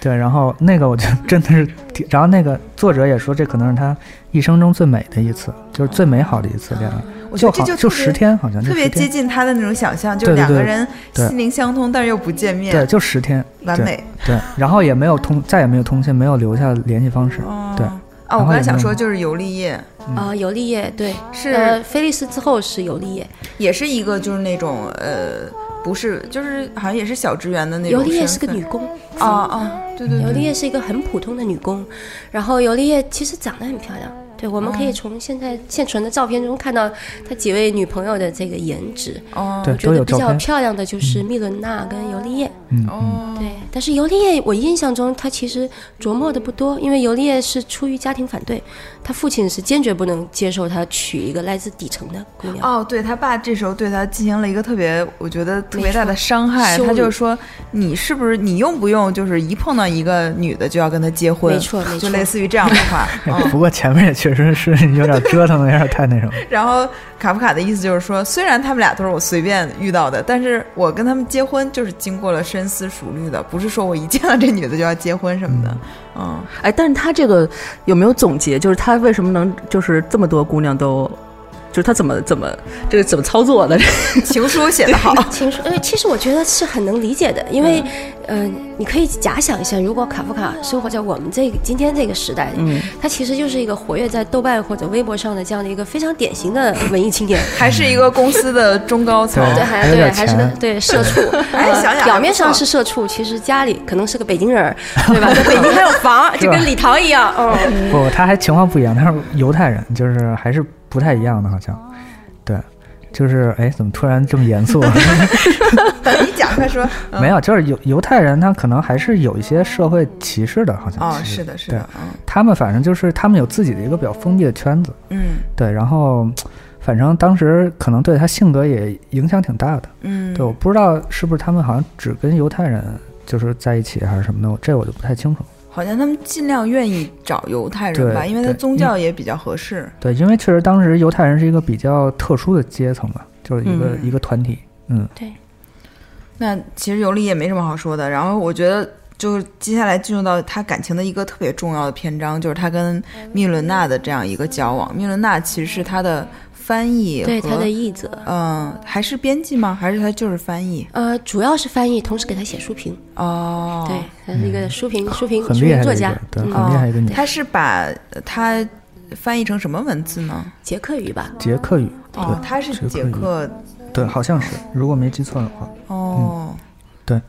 对，然后那个我觉得 真的是，然后那个作者也说，这可能是他一生中最美的一次，就是最美好的一次恋爱。我觉得这就就十天，好像特别接近他的那种想象，就两个人心灵相通，但是又不见面。对，就十天，完美。对，然后也没有通，再也没有通信，没有留下联系方式。对。啊，我刚才想说就是尤利叶啊，尤利叶对，是呃，菲利斯之后是尤利叶，也是一个就是那种呃。不是，就是好像也是小职员的那种。尤利叶是个女工啊啊，对对。尤利叶是一个很普通的女工，然后尤利叶其实长得很漂亮。对，我们可以从现在现存的照片中看到他几位女朋友的这个颜值。哦，我觉得比较漂亮的就是密伦娜跟尤利叶。嗯，哦，对，但是尤利叶，我印象中他其实琢磨的不多，因为尤利叶是出于家庭反对，他父亲是坚决不能接受他娶一个来自底层的姑娘。哦，对他爸这时候对他进行了一个特别，我觉得特别大的伤害。他就说：“你是不是你用不用就是一碰到一个女的就要跟她结婚？”没错，没错，就类似于这样的话。不过前面也确实是有点 折腾的，有点太那什么。然后卡夫卡的意思就是说，虽然他们俩都是我随便遇到的，但是我跟他们结婚就是经过了深思熟虑的，不是说我一见到这女的就要结婚什么的。嗯，哎，但是他这个有没有总结？就是他为什么能就是这么多姑娘都？就是他怎么怎么这个怎么操作的？情书写的好，情书呃，其实我觉得是很能理解的，因为嗯，你可以假想一下，如果卡夫卡生活在我们这个今天这个时代，嗯，他其实就是一个活跃在豆瓣或者微博上的这样的一个非常典型的文艺青年，还是一个公司的中高层，对，还对，还是个对社畜，哎，想想表面上是社畜，其实家里可能是个北京人，对吧？在北京还有房，就跟李桃一样，嗯，不，他还情况不一样，他是犹太人，就是还是。不太一样的，好像，对，就是哎，怎么突然这么严肃？你讲，快说。没有，就是犹犹太人，他可能还是有一些社会歧视的，好像。哦，是的，是的，他们反正就是他们有自己的一个比较封闭的圈子。嗯，对，然后。反正当时可能对他性格也影响挺大的。嗯，对，我不知道是不是他们好像只跟犹太人就是在一起还是什么的，这我就不太清楚。好像他们尽量愿意找犹太人吧，因为他宗教也比较合适。对，因为确实当时犹太人是一个比较特殊的阶层吧，就是一个一个团体。嗯，对。那其实尤里也没什么好说的。然后我觉得，就接下来进入到他感情的一个特别重要的篇章，就是他跟密伦娜的这样一个交往。密伦娜其实是他的翻译，对他的译者，嗯，还是编辑吗？还是他就是翻译？呃，主要是翻译，同时给他写书评。哦，对，他是一个书评书评书评作家，对，很厉害一个女。他是把他翻译成什么文字呢？捷克语吧？捷克语。哦，他是捷克。对，好像是，如果没记错的话。哦，对，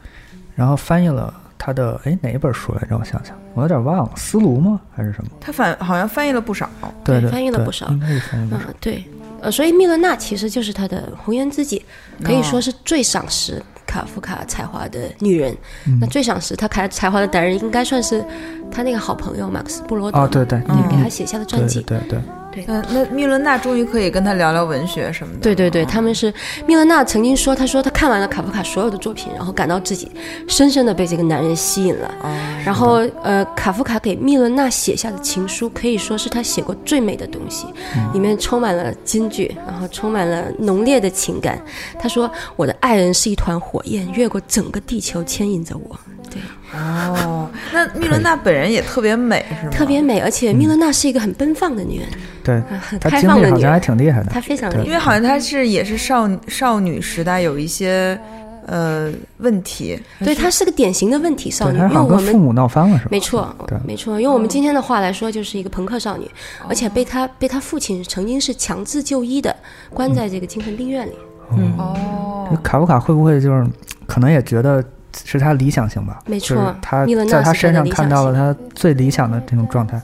然后翻译了他的哎哪一本书来着？我想想，我有点忘了，《思路》吗？还是什么？他反好像翻译了不少。对，翻译了不少。应该是翻译不少。对，呃，所以密勒娜其实就是他的红颜知己，可以说是最赏识卡夫卡才华的女人。那最赏识他才才华的男人，应该算是他那个好朋友马克思·布罗德。哦，对对，你给他写下的传记。对对。对，那那密伦娜终于可以跟他聊聊文学什么的。对对对，他们是密伦娜曾经说，他说他看完了卡夫卡所有的作品，然后感到自己深深的被这个男人吸引了。哦。然后呃，卡夫卡给密伦娜写下的情书可以说是他写过最美的东西，里面充满了金句，然后充满了浓烈的情感。他说：“我的爱人是一团火焰，越过整个地球牵引着我。”对。哦，那密伦娜本人也特别美，是吗？特别美，而且密伦娜是一个很奔放的女人。对，很开放的女人，好像还挺厉害的。她非常厉害，因为好像她是也是少少女时代有一些呃问题。对，她是个典型的问题少女，因为我们父母闹翻了，是吧？没错，对，没错。用我们今天的话来说，就是一个朋克少女，而且被她被她父亲曾经是强制就医的，关在这个精神病院里。嗯哦，卡夫卡会不会就是可能也觉得是他理想型吧？没错，他在他身上看到了他最理想的这种状态。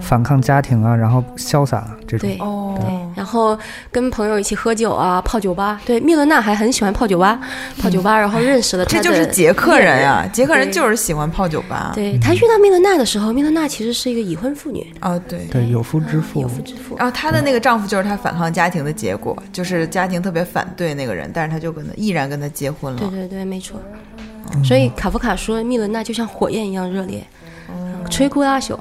反抗家庭啊，然后潇洒这种。对，对，然后跟朋友一起喝酒啊，泡酒吧。对，密伦娜还很喜欢泡酒吧，泡酒吧，然后认识了。这就是捷克人呀，捷克人就是喜欢泡酒吧。对他遇到密伦娜的时候，密伦娜其实是一个已婚妇女。啊，对，对，有夫之妇，有夫之妇。然后她的那个丈夫就是她反抗家庭的结果，就是家庭特别反对那个人，但是她就跟他毅然跟他结婚了。对对对，没错。所以卡夫卡说，密伦娜就像火焰一样热烈，摧枯拉朽。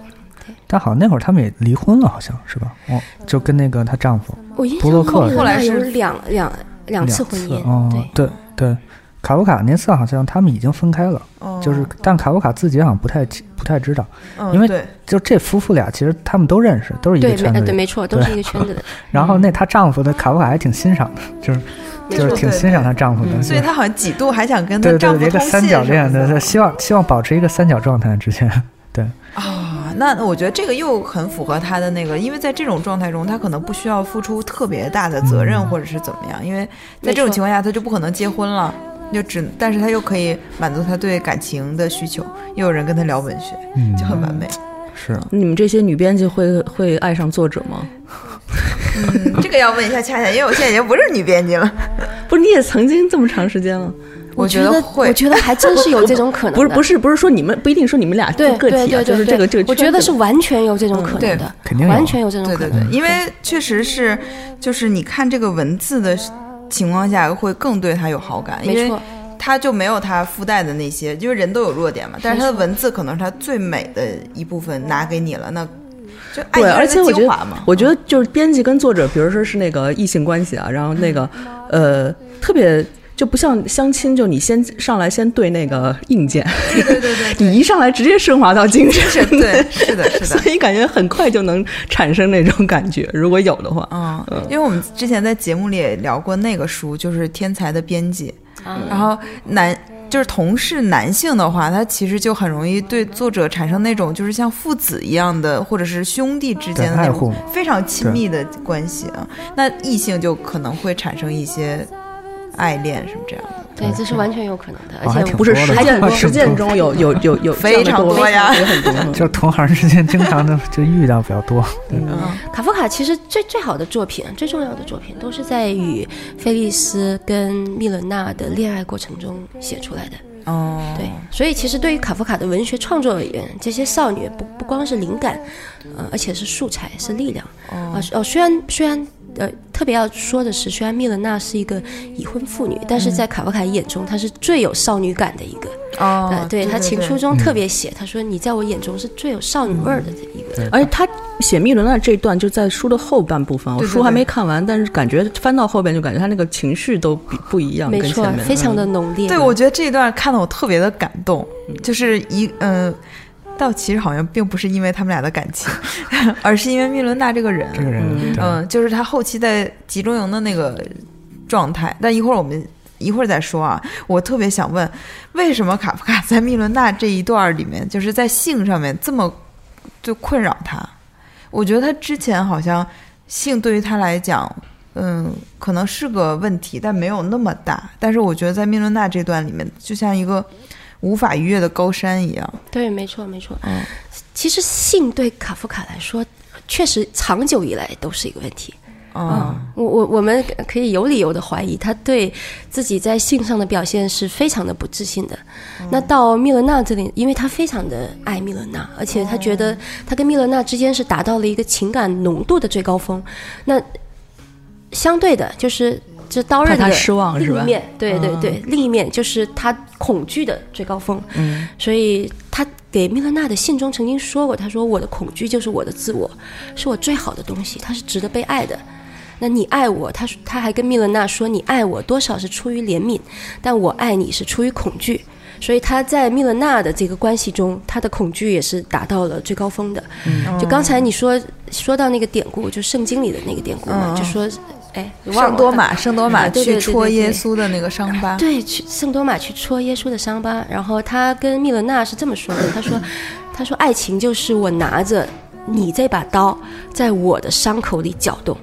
但好像那会儿他们也离婚了，好像是吧？哦，就跟那个她丈夫布洛克后来是两两两次婚姻。哦，对对，卡夫卡那次好像他们已经分开了，就是但卡夫卡自己好像不太不太知道，因为就这夫妇俩其实他们都认识，都是一个圈子，对，没错，都是一个圈子的。然后那她丈夫的卡夫卡还挺欣赏的，就是就是挺欣赏她丈夫的，所以她好像几度还想跟她丈夫一个三角恋的，希望希望保持一个三角状态之前，对啊。那我觉得这个又很符合他的那个，因为在这种状态中，他可能不需要付出特别大的责任，或者是怎么样，因为在这种情况下，他就不可能结婚了，就只，但是他又可以满足他对感情的需求，又有人跟他聊文学，就很完美。是，啊你们这些女编辑会会爱上作者吗？嗯，这个要问一下恰恰，因为我现在已经不是女编辑了。不是，你也曾经这么长时间了。我觉得会，我觉得还真是有这种可能。不是不是不是说你们不一定说你们俩对个体，就是这个这个。我觉得是完全有这种可能的，肯定完全有这种可能。对对对，因为确实是，就是你看这个文字的情况下，会更对他有好感，因为他就没有他附带的那些，因为人都有弱点嘛。但是他的文字可能是他最美的一部分拿给你了，那就对。而且我觉得，我觉得就是编辑跟作者，比如说是那个异性关系啊，然后那个呃特别。就不像相亲，就你先上来先对那个硬件，对对对，你一上来直接升华到精神，对，是的，是的，所以感觉很快就能产生那种感觉，如果有的话，嗯，因为我们之前在节目里也聊过那个书，就是《天才的编辑》，然后男就是同是男性的话，他其实就很容易对作者产生那种就是像父子一样的，或者是兄弟之间的那种非常亲密的关系啊，那异性就可能会产生一些。爱恋什么这样的？对，这是完全有可能的，而且不是实践实践中 有有有有非常多呀，很多。就同行之间经常的 就遇到比较多。嗯，卡夫卡其实最最好的作品，最重要的作品，都是在与菲利斯跟密伦娜的恋爱过程中写出来的。哦，对，所以其实对于卡夫卡的文学创作而言，这些少女不不光是灵感，呃，而且是素材，是力量。哦，哦，虽然虽然。呃，特别要说的是，虽然米勒娜是一个已婚妇女，但是在卡夫卡眼中，她是最有少女感的一个。哦，对他情书中特别写，他说：“你在我眼中是最有少女味儿的一个。”而且他写密伦娜这段就在书的后半部分，我书还没看完，但是感觉翻到后边就感觉他那个情绪都不不一样，没错，非常的浓烈。对，我觉得这一段看的我特别的感动，就是一嗯，倒其实好像并不是因为他们俩的感情，而是因为密伦娜这个人，这个人，嗯，就是他后期在集中营的那个状态。但一会儿我们。一会儿再说啊，我特别想问，为什么卡夫卡在密伦娜这一段里面，就是在性上面这么就困扰他？我觉得他之前好像性对于他来讲，嗯，可能是个问题，但没有那么大。但是我觉得在密伦娜这段里面，就像一个无法逾越的高山一样。对，没错，没错。嗯，其实性对卡夫卡来说，确实长久以来都是一个问题。嗯，我我我们可以有理由的怀疑，他对自己在性上的表现是非常的不自信的。那到密勒娜这里，因为他非常的爱密勒娜，而且他觉得他跟密勒娜之间是达到了一个情感浓度的最高峰。那相对的，就是这刀刃的另一面，对对对，另一面就是他恐惧的最高峰。嗯，所以他给米勒娜的信中曾经说过，他说我的恐惧就是我的自我，是我最好的东西，它是值得被爱的。那你爱我，他他还跟米勒娜说，你爱我多少是出于怜悯，但我爱你是出于恐惧，所以他在米勒娜的这个关系中，他的恐惧也是达到了最高峰的。就刚才你说说到那个典故，就圣经里的那个典故嘛，就说，哎，圣多玛，圣多玛去戳耶稣的那个伤疤，对，去圣多玛去戳耶稣的伤疤，然后他跟密伦娜是这么说的，他说，他说爱情就是我拿着你这把刀，在我的伤口里搅动。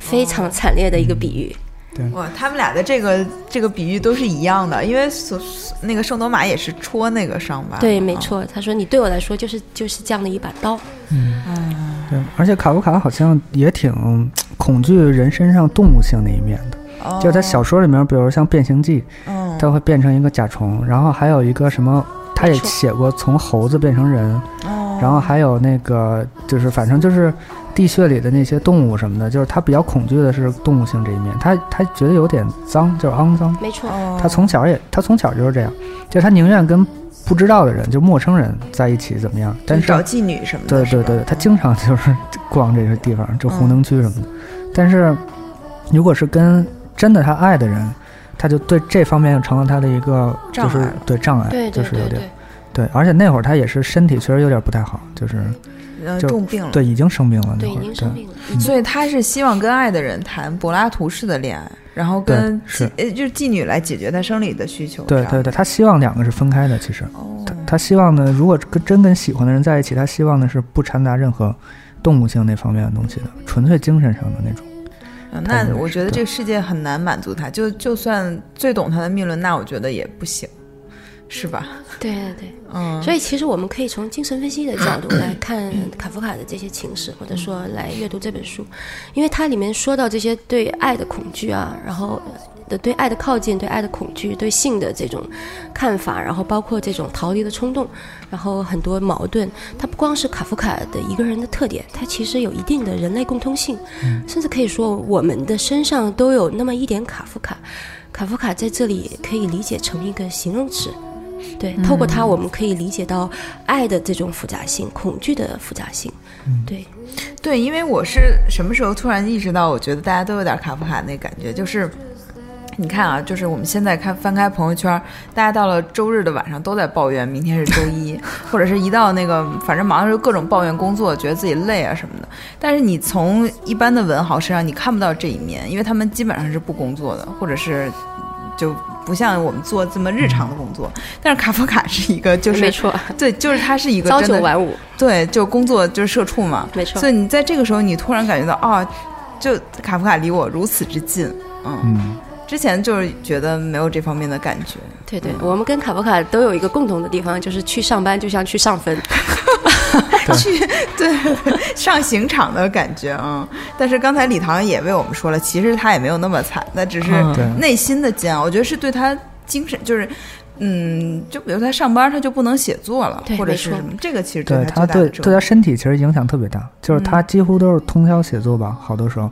非常惨烈的一个比喻，对哇，他们俩的这个这个比喻都是一样的，因为所那个圣多玛也是戳那个伤疤，对，没错。他说你对我来说就是就是这样的一把刀，嗯，对。而且卡夫卡好像也挺恐惧人身上动物性那一面的，就他小说里面，比如像《变形记》，嗯，他会变成一个甲虫，然后还有一个什么，他也写过从猴子变成人，哦，然后还有那个就是反正就是。地穴里的那些动物什么的，就是他比较恐惧的是动物性这一面，他他觉得有点脏，就是肮脏。没错，他从小也他从小就是这样，就他宁愿跟不知道的人，就陌生人在一起怎么样？但是找妓女什么的。对对对，他经常就是 逛这些地方，就红灯区什么的。但是如果是跟真的他爱的人，他就对这方面就成了他的一个就是对障碍，对就是有点对。而且那会儿他也是身体确实有点不太好，就是。重病了，对，已经生病了，对，已经生病了。所以他是希望跟爱的人谈柏拉图式的恋爱，然后跟呃就是妓女来解决他生理的需求。对对对，他希望两个是分开的。其实，他他希望呢，如果跟真跟喜欢的人在一起，他希望的是不掺杂任何动物性那方面的东西的，纯粹精神上的那种。那我觉得这个世界很难满足他，就就算最懂他的密伦，那我觉得也不行。是吧？对对对，嗯，所以其实我们可以从精神分析的角度来看卡夫卡的这些情史，或者说来阅读这本书，因为它里面说到这些对爱的恐惧啊，然后的对爱的靠近、对爱的恐惧、对性的这种看法，然后包括这种逃离的冲动，然后很多矛盾，它不光是卡夫卡的一个人的特点，它其实有一定的人类共通性，甚至可以说我们的身上都有那么一点卡夫卡。卡夫卡在这里可以理解成一个形容词。对，透过它，我们可以理解到爱的这种复杂性，恐惧的复杂性。对，对，因为我是什么时候突然意识到，我觉得大家都有点卡夫卡那感觉，就是你看啊，就是我们现在看翻开朋友圈，大家到了周日的晚上都在抱怨明天是周一，或者是一到那个反正忙的时候各种抱怨工作，觉得自己累啊什么的。但是你从一般的文豪身上你看不到这一面，因为他们基本上是不工作的，或者是就。不像我们做这么日常的工作，但是卡夫卡是一个，就是没错，对，就是他是一个朝九晚五，对，就工作就是社畜嘛，没错。所以你在这个时候，你突然感觉到啊，就卡夫卡离我如此之近，嗯。之前就是觉得没有这方面的感觉。对对，我们跟卡夫卡都有一个共同的地方，就是去上班就像去上坟，去对 上刑场的感觉啊。但是刚才李唐也为我们说了，其实他也没有那么惨，那只是内心的煎熬。我觉得是对他精神，就是嗯，就比如他上班他就不能写作了，或者是什么，这个其实对他对对他身体其实影响特别大，就是他几乎都是通宵写作吧，好多时候，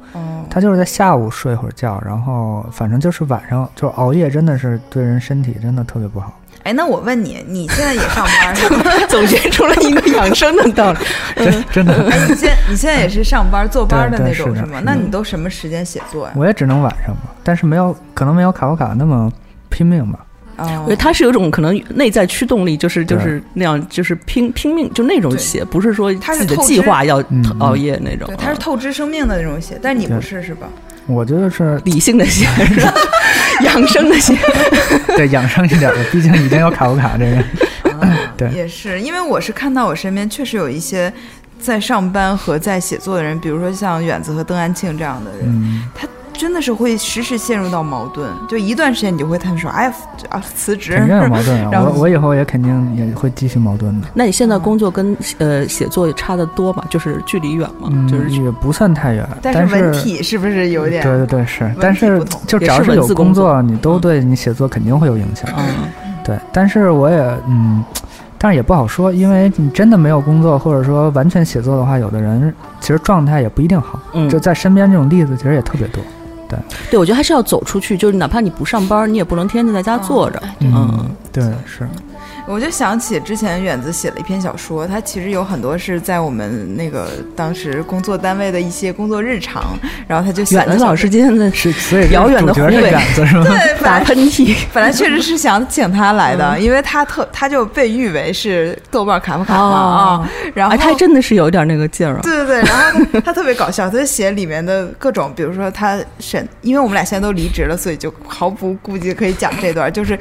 他就是在下午睡会儿觉，然后反正就是晚上就熬夜，真的是对人身体真的特别不好。哎，那我问你，你现在也上班是吗？总结出了一个养生的道理，真真的。哎，你现你现在也是上班坐班的那种是吗？那你都什么时间写作呀？我也只能晚上吧，但是没有可能没有卡夫卡那么拼命吧。哦，我觉得他是有种可能内在驱动力，就是就是那样，就是拼拼命就那种写，不是说自己的计划要熬夜那种。他是透支生命的那种写，但你不是是吧？我觉得是理性的写，养生的写。对，养生一点的，毕竟已经有卡夫卡这个。对，也是，因为我是看到我身边确实有一些在上班和在写作的人，比如说像远子和邓安庆这样的人，他。真的是会时时陷入到矛盾，就一段时间你就会他们说，哎，啊辞职，肯定有矛盾啊。我我以后也肯定也会继续矛盾的。那你现在工作跟呃写作差的多吗？就是距离远吗？就是也不算太远，但是文体是不是有点？对对对是，但是就只要是有工作，你都对你写作肯定会有影响。嗯，对，但是我也嗯，但是也不好说，因为你真的没有工作，或者说完全写作的话，有的人其实状态也不一定好。嗯，就在身边这种例子其实也特别多。对，对，我觉得还是要走出去，就是哪怕你不上班，你也不能天天在家坐着。嗯，对，是。我就想起之前远子写了一篇小说，他其实有很多是在我们那个当时工作单位的一些工作日常，然后他就远子老师今天的是遥远的湖北远子是吗？对，打喷嚏。本来确实是想请他来的，因为他特他就被誉为是豆瓣卡夫卡嘛啊，然后他真的是有点那个劲儿啊。对对对，然后他特别搞笑，他就写里面的各种，比如说他审，因为我们俩现在都离职了，所以就毫不顾忌可以讲这段，就是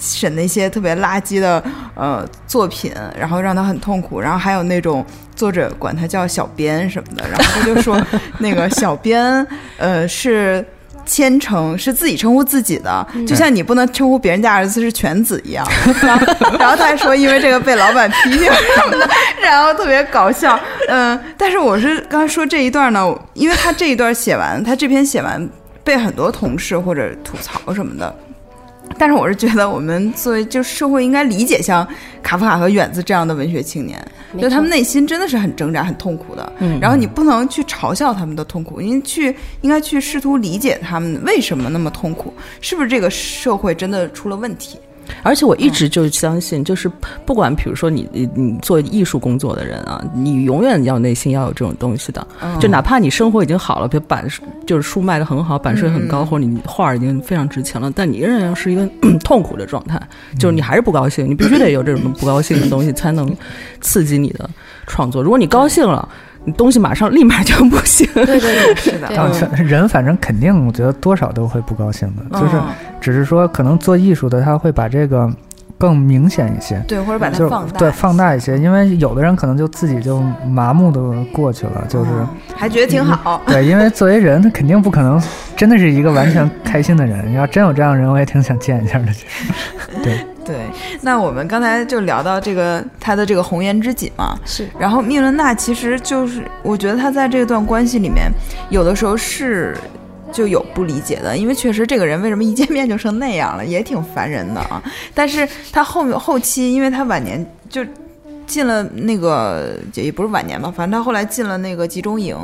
审那些特别垃圾的。呃，作品，然后让他很痛苦，然后还有那种作者管他叫小编什么的，然后他就说那个小编，呃，是谦称，是自己称呼自己的，就像你不能称呼别人家儿子是犬子一样。然后，然后他还说，因为这个被老板批评什么的，然后特别搞笑。嗯，但是我是刚才说这一段呢，因为他这一段写完，他这篇写完被很多同事或者吐槽什么的。但是我是觉得，我们 作为就社会应该理解像卡夫卡和远子这样的文学青年，就他们内心真的是很挣扎、很痛苦的。嗯，然后你不能去嘲笑他们的痛苦，你去应该去试图理解他们为什么那么痛苦，是不是这个社会真的出了问题？而且我一直就相信，就是不管比如说你你你做艺术工作的人啊，你永远要内心要有这种东西的。就哪怕你生活已经好了，比如版就是书卖的很好，版税很高，或者你画已经非常值钱了，但你仍然要是一个 痛苦的状态，就是你还是不高兴，你必须得有这种不高兴的东西才能刺激你的创作。如果你高兴了。你东西马上立马就不行，对对对，是的。人反正肯定，我觉得多少都会不高兴的，就是只是说可能做艺术的他会把这个更明显一些，对，或者把它放大，对，放大一些。因为有的人可能就自己就麻木的过去了，就是还觉得挺好。对，因为作为人，他肯定不可能真的是一个完全开心的人。要真有这样的人，我也挺想见一下的。其实，对。对，那我们刚才就聊到这个他的这个红颜知己嘛，是。然后密伦娜其实就是，我觉得他在这段关系里面，有的时候是就有不理解的，因为确实这个人为什么一见面就成那样了，也挺烦人的啊。但是他后面后期，因为他晚年就进了那个也不是晚年吧，反正他后来进了那个集中营，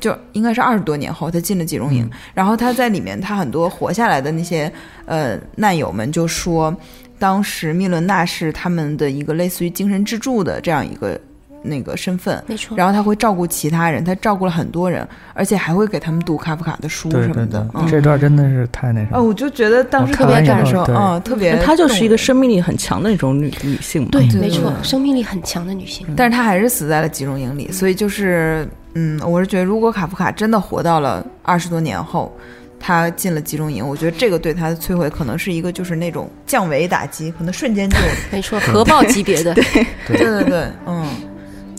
就应该是二十多年后他进了集中营，然后他在里面，他很多活下来的那些呃难友们就说。当时密伦娜是他们的一个类似于精神支柱的这样一个那个身份，没错。然后他会照顾其他人，他照顾了很多人，而且还会给他们读卡夫卡的书什么的。这段真的是太那什么。哦，我就觉得当时特别感受，嗯，特别。她就是一个生命力很强的那种女女性嘛。对，没错，生命力很强的女性。但是她还是死在了集中营里，所以就是，嗯，我是觉得，如果卡夫卡真的活到了二十多年后。他进了集中营，我觉得这个对他的摧毁可能是一个就是那种降维打击，可能瞬间就 没错核爆级别的。对 对对对，嗯，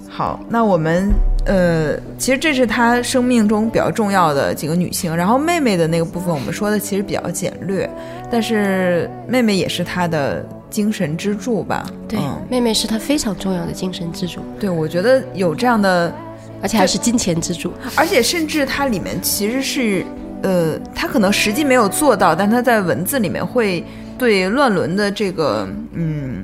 好，那我们呃，其实这是他生命中比较重要的几个女性，然后妹妹的那个部分我们说的其实比较简略，但是妹妹也是他的精神支柱吧？对，妹妹是他非常重要的精神支柱。对，我觉得有这样的，而且还是金钱支柱，而且甚至它里面其实是。呃，他可能实际没有做到，但他在文字里面会对乱伦的这个嗯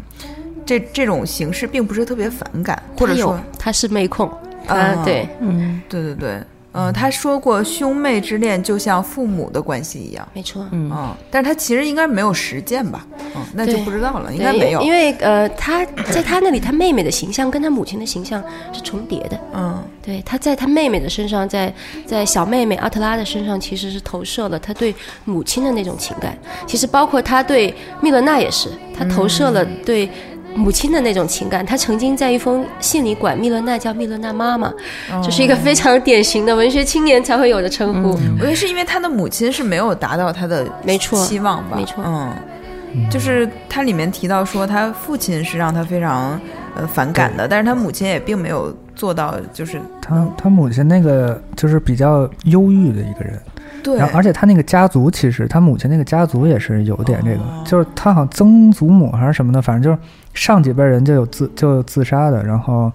这这种形式并不是特别反感，或者说他是妹控啊，对，嗯，对对对。嗯，他说过兄妹之恋就像父母的关系一样，没错。嗯，但是他其实应该没有实践吧？嗯，那就不知道了，应该没有。因为呃，他在他那里，他妹妹的形象跟他母亲的形象是重叠的。嗯，对，他在他妹妹的身上，在在小妹妹阿特拉的身上，其实是投射了他对母亲的那种情感。其实包括他对密勒娜也是，他投射了对。母亲的那种情感，他曾经在一封信里管密伦娜叫密伦娜妈妈，这是一个非常典型的文学青年才会有的称呼。我觉得是因为他的母亲是没有达到他的没错期望吧，没错，嗯，就是他里面提到说他父亲是让他非常呃反感的，但是他母亲也并没有做到，就是他他母亲那个就是比较忧郁的一个人。对，而且他那个家族，其实他母亲那个家族也是有点这个，就是他好像曾祖母还是什么的，反正就是上几辈人就有自就有自杀的，然后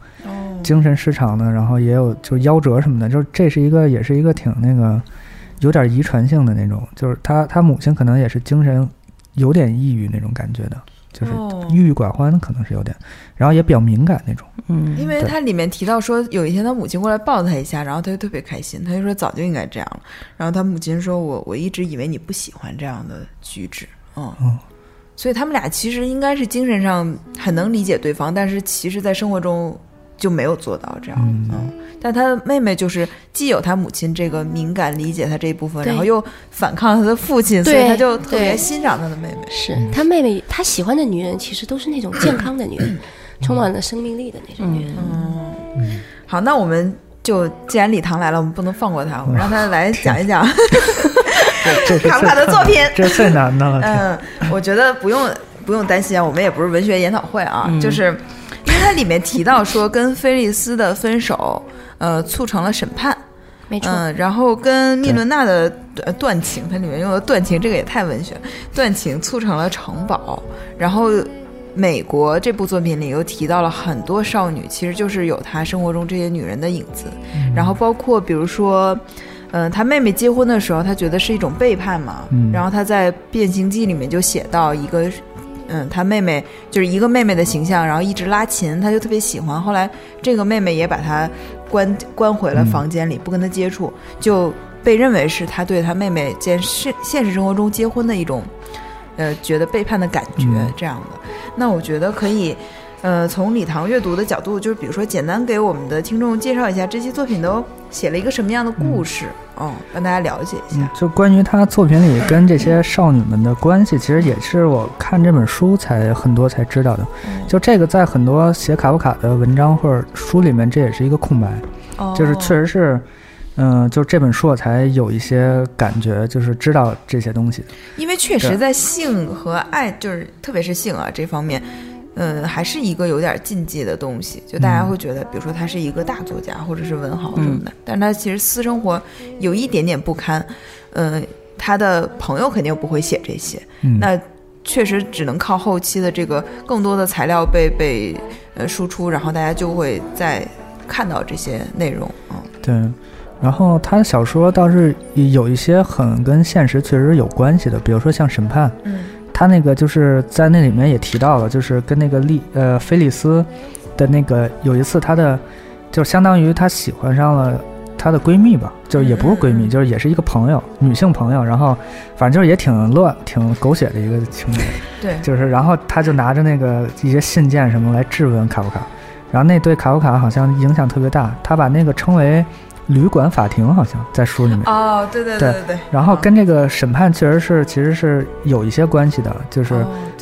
精神失常的，然后也有就夭折什么的，就是这是一个也是一个挺那个有点遗传性的那种，就是他他母亲可能也是精神有点抑郁那种感觉的。就是郁郁寡欢，可能是有点，然后也比较敏感那种。嗯，因为他里面提到说，有一天他母亲过来抱他一下，然后他就特别开心，他就说早就应该这样了。然后他母亲说：“我我一直以为你不喜欢这样的举止。”嗯嗯，所以他们俩其实应该是精神上很能理解对方，但是其实在生活中。就没有做到这样，嗯，但他妹妹就是既有他母亲这个敏感理解他这一部分，然后又反抗他的父亲，所以他就特别欣赏他的妹妹。是他妹妹，他喜欢的女人其实都是那种健康的女人，充满了生命力的那种女人。嗯，好，那我们就既然李唐来了，我们不能放过他，我们让他来讲一讲卡夫卡的作品，这最难的了。嗯，我觉得不用不用担心啊，我们也不是文学研讨会啊，就是。因为它里面提到说，跟菲利斯的分手，呃，促成了审判，没错。嗯，然后跟密伦娜的断情，它里面用的断情，这个也太文学，断情促成了城堡。然后，美国这部作品里又提到了很多少女，其实就是有他生活中这些女人的影子。然后包括比如说，嗯，他妹妹结婚的时候，他觉得是一种背叛嘛。嗯。然后他在《变形记》里面就写到一个。嗯，他妹妹就是一个妹妹的形象，然后一直拉琴，他就特别喜欢。后来这个妹妹也把他关关回了房间里，不跟他接触，就被认为是他对他妹妹现现现实生活中结婚的一种，呃，觉得背叛的感觉这样的。那我觉得可以。呃，从礼堂阅读的角度，就是比如说，简单给我们的听众介绍一下这些作品都写了一个什么样的故事，嗯，让大家了解一下。就关于他作品里跟这些少女们的关系，其实也是我看这本书才很多才知道的。就这个，在很多写卡夫卡的文章或者书里面，这也是一个空白。哦，就是确实是，嗯，就这本书我才有一些感觉，就是知道这些东西。因为确实在性和爱，就是特别是性啊这方面。嗯，还是一个有点禁忌的东西，就大家会觉得，比如说他是一个大作家或者是文豪什么的，但是他其实私生活有一点点不堪，嗯，他的朋友肯定不会写这些，那确实只能靠后期的这个更多的材料被被呃输出，然后大家就会再看到这些内容嗯。对，然后他的小说倒是有一些很跟现实确实有关系的，比如说像审判，嗯。他那个就是在那里面也提到了，就是跟那个利呃菲利斯的那个有一次，他的就相当于他喜欢上了她的闺蜜吧，就是也不是闺蜜，就是也是一个朋友，女性朋友，然后反正就是也挺乱、挺狗血的一个情节。对，就是然后他就拿着那个一些信件什么来质问卡夫卡，然后那对卡夫卡好像影响特别大，他把那个称为。旅馆法庭好像在书里面哦，对对对对对。然后跟这个审判确实是其实是有一些关系的，就是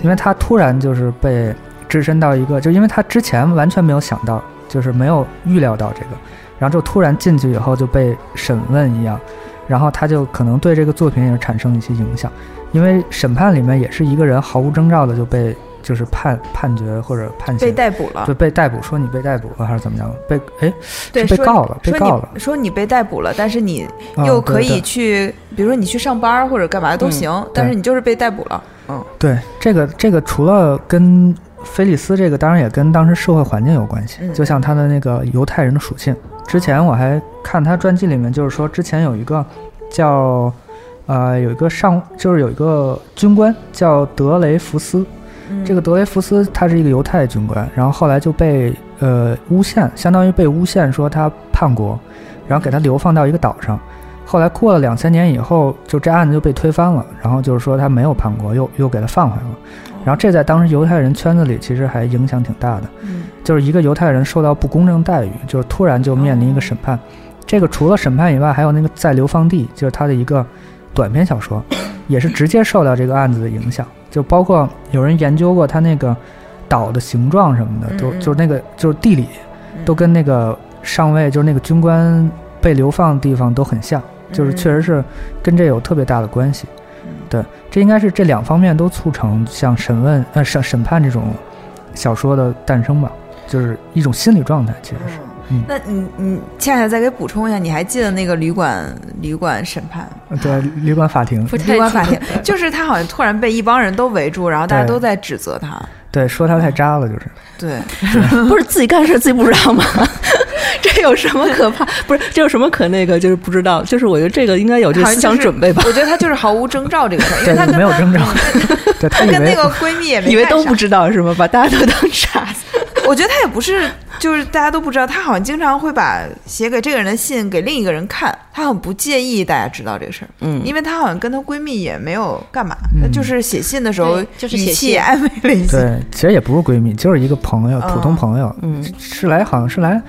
因为他突然就是被置身到一个，就因为他之前完全没有想到，就是没有预料到这个，然后就突然进去以后就被审问一样，然后他就可能对这个作品也产生一些影响，因为审判里面也是一个人毫无征兆的就被。就是判判决或者判刑被逮捕了，就，被逮捕，说你被逮捕了还是怎么样？被哎，对，被告了，被告了。说你被逮捕了，但是你又可以去，比如说你去上班或者干嘛都行，但是你就是被逮捕了。嗯，对，这个这个除了跟菲利斯这个，当然也跟当时社会环境有关系。就像他的那个犹太人的属性，之前我还看他传记里面，就是说之前有一个叫呃，有一个上就是有一个军官叫德雷福斯，这个德雷福斯他是一个犹太军官，然后后来就被呃诬陷，相当于被诬陷说他叛国，然后给他流放到一个岛上。后来过了两三年以后，就这案子就被推翻了，然后就是说他没有叛国，又又给他放回来了。然后这在当时犹太人圈子里其实还影响挺大的，就是一个犹太人受到不公正待遇，就是突然就面临一个审判。这个除了审判以外，还有那个在流放地，就是他的一个短篇小说，也是直接受到这个案子的影响。就包括有人研究过他那个岛的形状什么的，都就是那个就是地理，都跟那个上尉就是那个军官被流放的地方都很像。就是确实是跟这有特别大的关系，对，这应该是这两方面都促成像审问呃审审判这种小说的诞生吧，就是一种心理状态，其实是。嗯，那你你恰恰再给补充一下，你还记得那个旅馆旅馆审判？对，旅馆法庭，旅馆法庭，就是他好像突然被一帮人都围住，然后大家都在指责他，对，说他太渣了，就是。对，不是自己干事自己不知道吗？这有什么可怕？不是，这有什么可那个？就是不知道。就是我觉得这个应该有这思想准备吧。我觉得他就是毫无征兆这个事儿，因为他没有征兆。对，他跟那个闺蜜也没以为都不知道是吗？把大家都当傻子。我觉得他也不是，就是大家都不知道。他好像经常会把写给这个人的信给另一个人看，他很不介意大家知道这个事儿。嗯，因为他好像跟她闺蜜也没有干嘛，就是写信的时候就是语气暧昧了一下。对，其实也不是闺蜜，就是一个朋友，普通朋友。嗯，是来好像是来。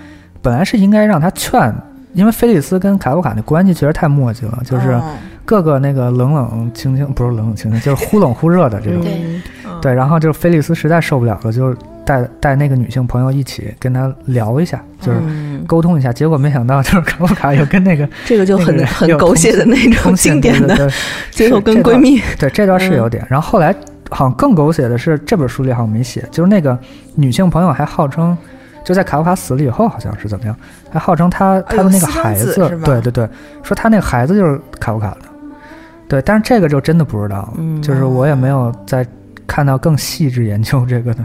本来是应该让他劝，因为菲利斯跟卡夫卡那关系确实太磨叽了，就是各个那个冷冷清清，不是冷冷清清，就是忽冷忽热的这种。对，然后就是菲利斯实在受不了了，就带带那个女性朋友一起跟他聊一下，就是沟通一下。结果没想到，就是卡夫卡又跟那个 这个就很很狗血的那种经典的，最后跟闺蜜。对，这段是有点。然后后来好像更狗血的是，这本书里好像没写，就是那个女性朋友还号称。就在卡夫卡死了以后，好像是怎么样？还号称他他的那个孩子，对对对，说他那个孩子就是卡夫卡的，对。但是这个就真的不知道，就是我也没有再看到更细致研究这个的。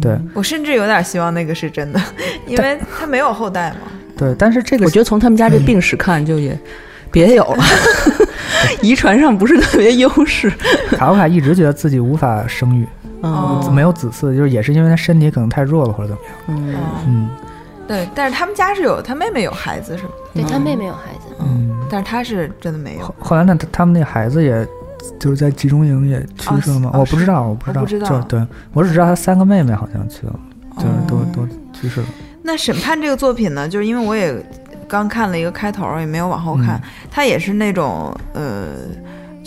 对我甚至有点希望那个是真的，因为他没有后代嘛。对，但是这个我觉得从他们家这病史看，就也别有了，遗传上不是特别优势。卡夫卡一直觉得自己无法生育。嗯，没有子嗣，就是也是因为他身体可能太弱了或者怎么样。嗯嗯，对，但是他们家是有他妹妹有孩子是吗？对他妹妹有孩子，嗯，但是他是真的没有。后来那他们那孩子也就是在集中营也去世了吗？我不知道，我不知道，就对我只知道他三个妹妹好像去了，就是都都去世了。那审判这个作品呢？就是因为我也刚看了一个开头，也没有往后看，它也是那种呃。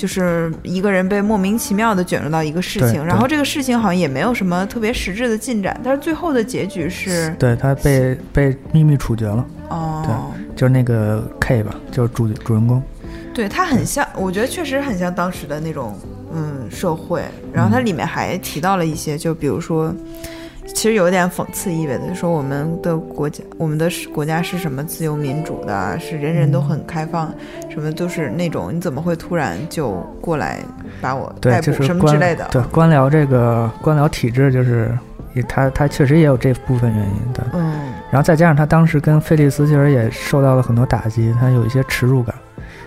就是一个人被莫名其妙的卷入到一个事情，然后这个事情好像也没有什么特别实质的进展，但是最后的结局是，对他被被秘密处决了。哦，对，就是那个 K 吧，就是主主人公。对他很像，我觉得确实很像当时的那种嗯社会，然后它里面还提到了一些，就比如说。其实有点讽刺意味的，就说我们的国家，我们的国家是什么自由民主的，是人人都很开放，什么都是那种，你怎么会突然就过来把我逮捕什么之类的？对，官僚这个官僚体制就是，也他他确实也有这部分原因的。嗯。然后再加上他当时跟菲利斯其实也受到了很多打击，他有一些耻辱感、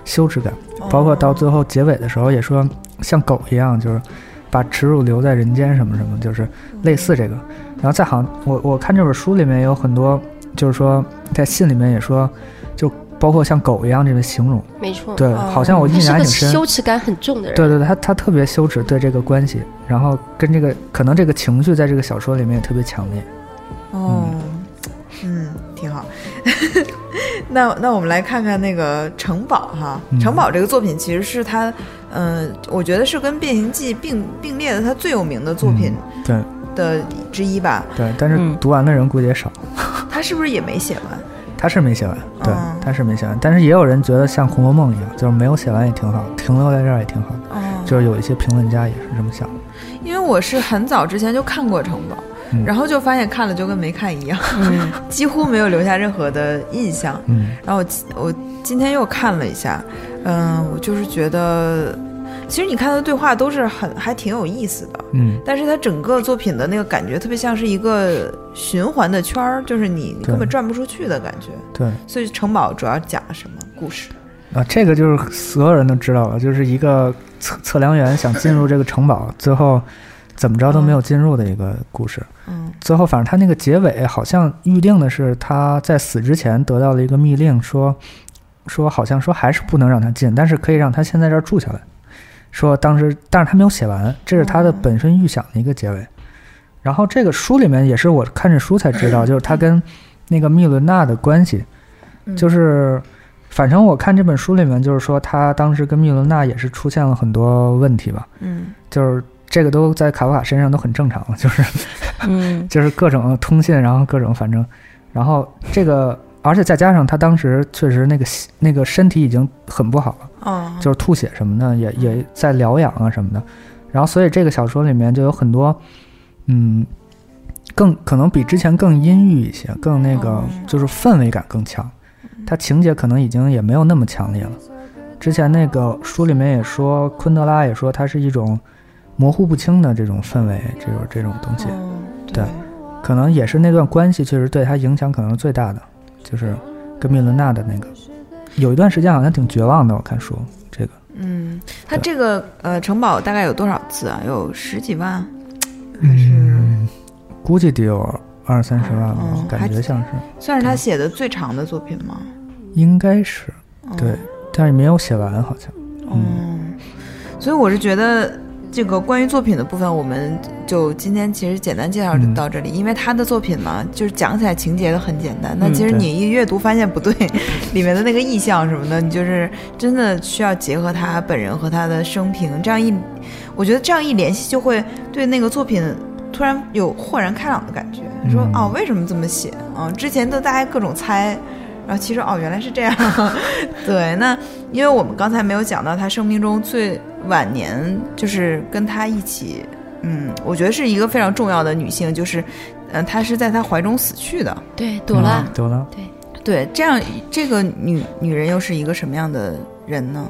羞耻感，包括到最后结尾的时候也说像狗一样，就是。把耻辱留在人间，什么什么，就是类似这个。然后再好，我我看这本书里面有很多，就是说在信里面也说，就包括像狗一样这个形容。没错。对，好像我印象挺深。羞耻感很重的人。对对对，他他特别羞耻对这个关系，然后跟这个可能这个情绪在这个小说里面也特别强烈。哦，嗯，挺好。那那我们来看看那个城堡哈，城堡这个作品其实是他。嗯，我觉得是跟《变形记》并并列的他最有名的作品，对的之一吧。对，但是读完的人估计也少。他是不是也没写完？他是没写完，对，他是没写完。但是也有人觉得像《红楼梦》一样，就是没有写完也挺好，停留在这儿也挺好的。就是有一些评论家也是这么想的。因为我是很早之前就看过《城堡》，然后就发现看了就跟没看一样，几乎没有留下任何的印象。嗯，然后我我今天又看了一下。嗯，我就是觉得，其实你看他的对话都是很还挺有意思的，嗯，但是他整个作品的那个感觉特别像是一个循环的圈儿，就是你根本转不出去的感觉。对，所以城堡主要讲了什么故事？啊，这个就是所有人都知道了，就是一个测测量员想进入这个城堡，最后怎么着都没有进入的一个故事。嗯，最后反正他那个结尾好像预定的是他在死之前得到了一个密令，说说好像说还是不能让他进，但是可以让他先在这儿住下来。说当时，但是他没有写完，这是他的本身预想的一个结尾。然后这个书里面也是我看这书才知道，就是他跟那个密伦娜的关系，就是反正我看这本书里面就是说他当时跟密伦娜也是出现了很多问题吧，嗯，就是这个都在卡夫卡身上都很正常，就是，嗯，就是各种通信，然后各种反正，然后这个。而且再加上他当时确实那个那个身体已经很不好了，就是吐血什么的也也在疗养啊什么的，然后所以这个小说里面就有很多，嗯，更可能比之前更阴郁一些，更那个就是氛围感更强，他情节可能已经也没有那么强烈了。之前那个书里面也说，昆德拉也说它是一种模糊不清的这种氛围，这种这种东西，对，可能也是那段关系确实对他影响可能是最大的。就是跟密伦娜的那个，有一段时间好像挺绝望的。我看书这个，嗯，他这个呃城堡大概有多少字啊？有十几万，还是估计得有二三十万吧？感觉像是算是他写的最长的作品吗？应该是，对，但是没有写完好像。嗯，所以我是觉得。这个关于作品的部分，我们就今天其实简单介绍到这里。因为他的作品嘛，就是讲起来情节都很简单。那其实你一阅读发现不对，里面的那个意象什么的，你就是真的需要结合他本人和他的生平，这样一，我觉得这样一联系，就会对那个作品突然有豁然开朗的感觉。说哦，为什么这么写啊？之前都大家各种猜。然后其实哦，原来是这样。对，那因为我们刚才没有讲到他生命中最晚年，就是跟他一起，嗯，我觉得是一个非常重要的女性，就是，嗯，她是在他怀中死去的。对，朵拉，朵拉，对，对，这样这个女女人又是一个什么样的人呢？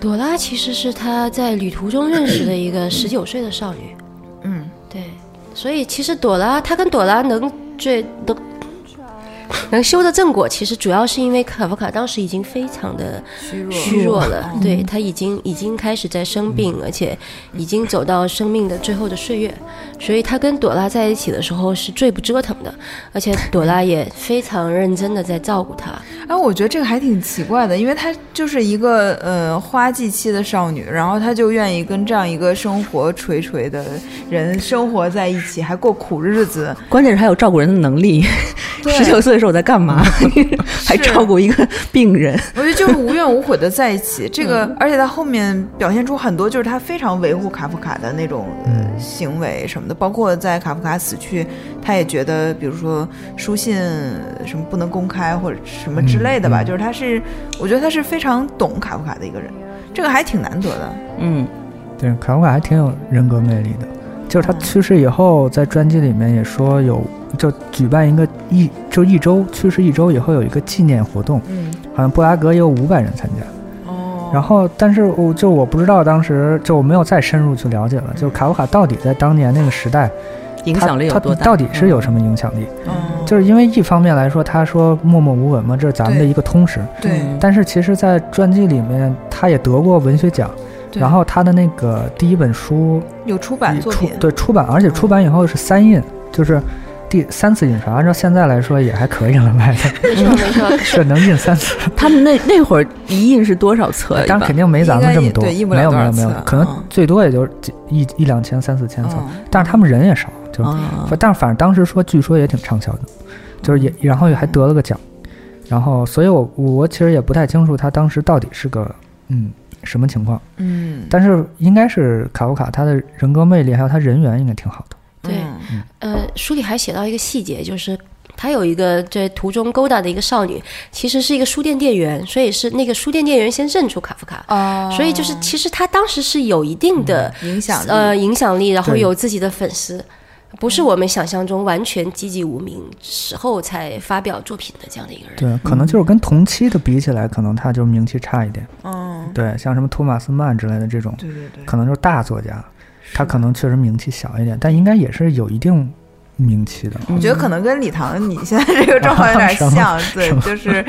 朵拉其实是他在旅途中认识的一个十九岁的少女。嗯，对，所以其实朵拉，他跟朵拉能最都。能修的正果，其实主要是因为卡夫卡当时已经非常的虚弱了，对他已经已经开始在生病，而且已经走到生命的最后的岁月，所以他跟朵拉在一起的时候是最不折腾的，而且朵拉也非常认真的在照顾他。哎，我觉得这个还挺奇怪的，因为她就是一个呃花季期的少女，然后她就愿意跟这样一个生活垂垂的人生活在一起，还过苦日子，关键是还有照顾人的能力。十九岁。是我在干嘛？还照顾一个病人？我觉得就是无怨无悔的在一起。这个，而且他后面表现出很多，就是他非常维护卡夫卡的那种呃行为什么的。包括在卡夫卡死去，他也觉得，比如说书信什么不能公开或者什么之类的吧。就是他是，我觉得他是非常懂卡夫卡的一个人，这个还挺难得的。嗯，对，卡夫卡还挺有人格魅力的。就是他去世以后，在专辑里面也说有，就举办一个一就一周去世一周以后有一个纪念活动，嗯，好像布拉格也有五百人参加，哦，然后但是我就我不知道当时就我没有再深入去了解了，就卡夫卡到底在当年那个时代影响力有多大？到底是有什么影响力？嗯，就是因为一方面来说，他说默默无闻嘛，这是咱们的一个通识，对，但是其实，在传记里面，他也得过文学奖。然后他的那个第一本书有出版作品，对出版，而且出版以后是三印，就是第三次印刷。按照现在来说也还可以了，卖的。没错没错，是能印三次。他们那那会儿一印是多少册？当然肯定没咱们这么多，没有没有没有，可能最多也就一一两千、三四千册。但是他们人也少，就但是反正当时说，据说也挺畅销的，就是也然后也还得了个奖。然后，所以我我其实也不太清楚他当时到底是个嗯。什么情况？嗯，但是应该是卡夫卡，他的人格魅力还有他人缘应该挺好的。对，呃，书里还写到一个细节，就是他有一个在途中勾搭的一个少女，其实是一个书店店员，所以是那个书店店员先认出卡夫卡。哦，所以就是其实他当时是有一定的影响呃影响力，然后有自己的粉丝。不是我们想象中完全籍籍无名时候才发表作品的这样的一个人。对，可能就是跟同期的比起来，可能他就名气差一点。嗯，对，像什么托马斯曼之类的这种，对对对，可能就是大作家，他可能确实名气小一点，但应该也是有一定名气的。我觉得可能跟李唐你现在这个状况有点像，对，就是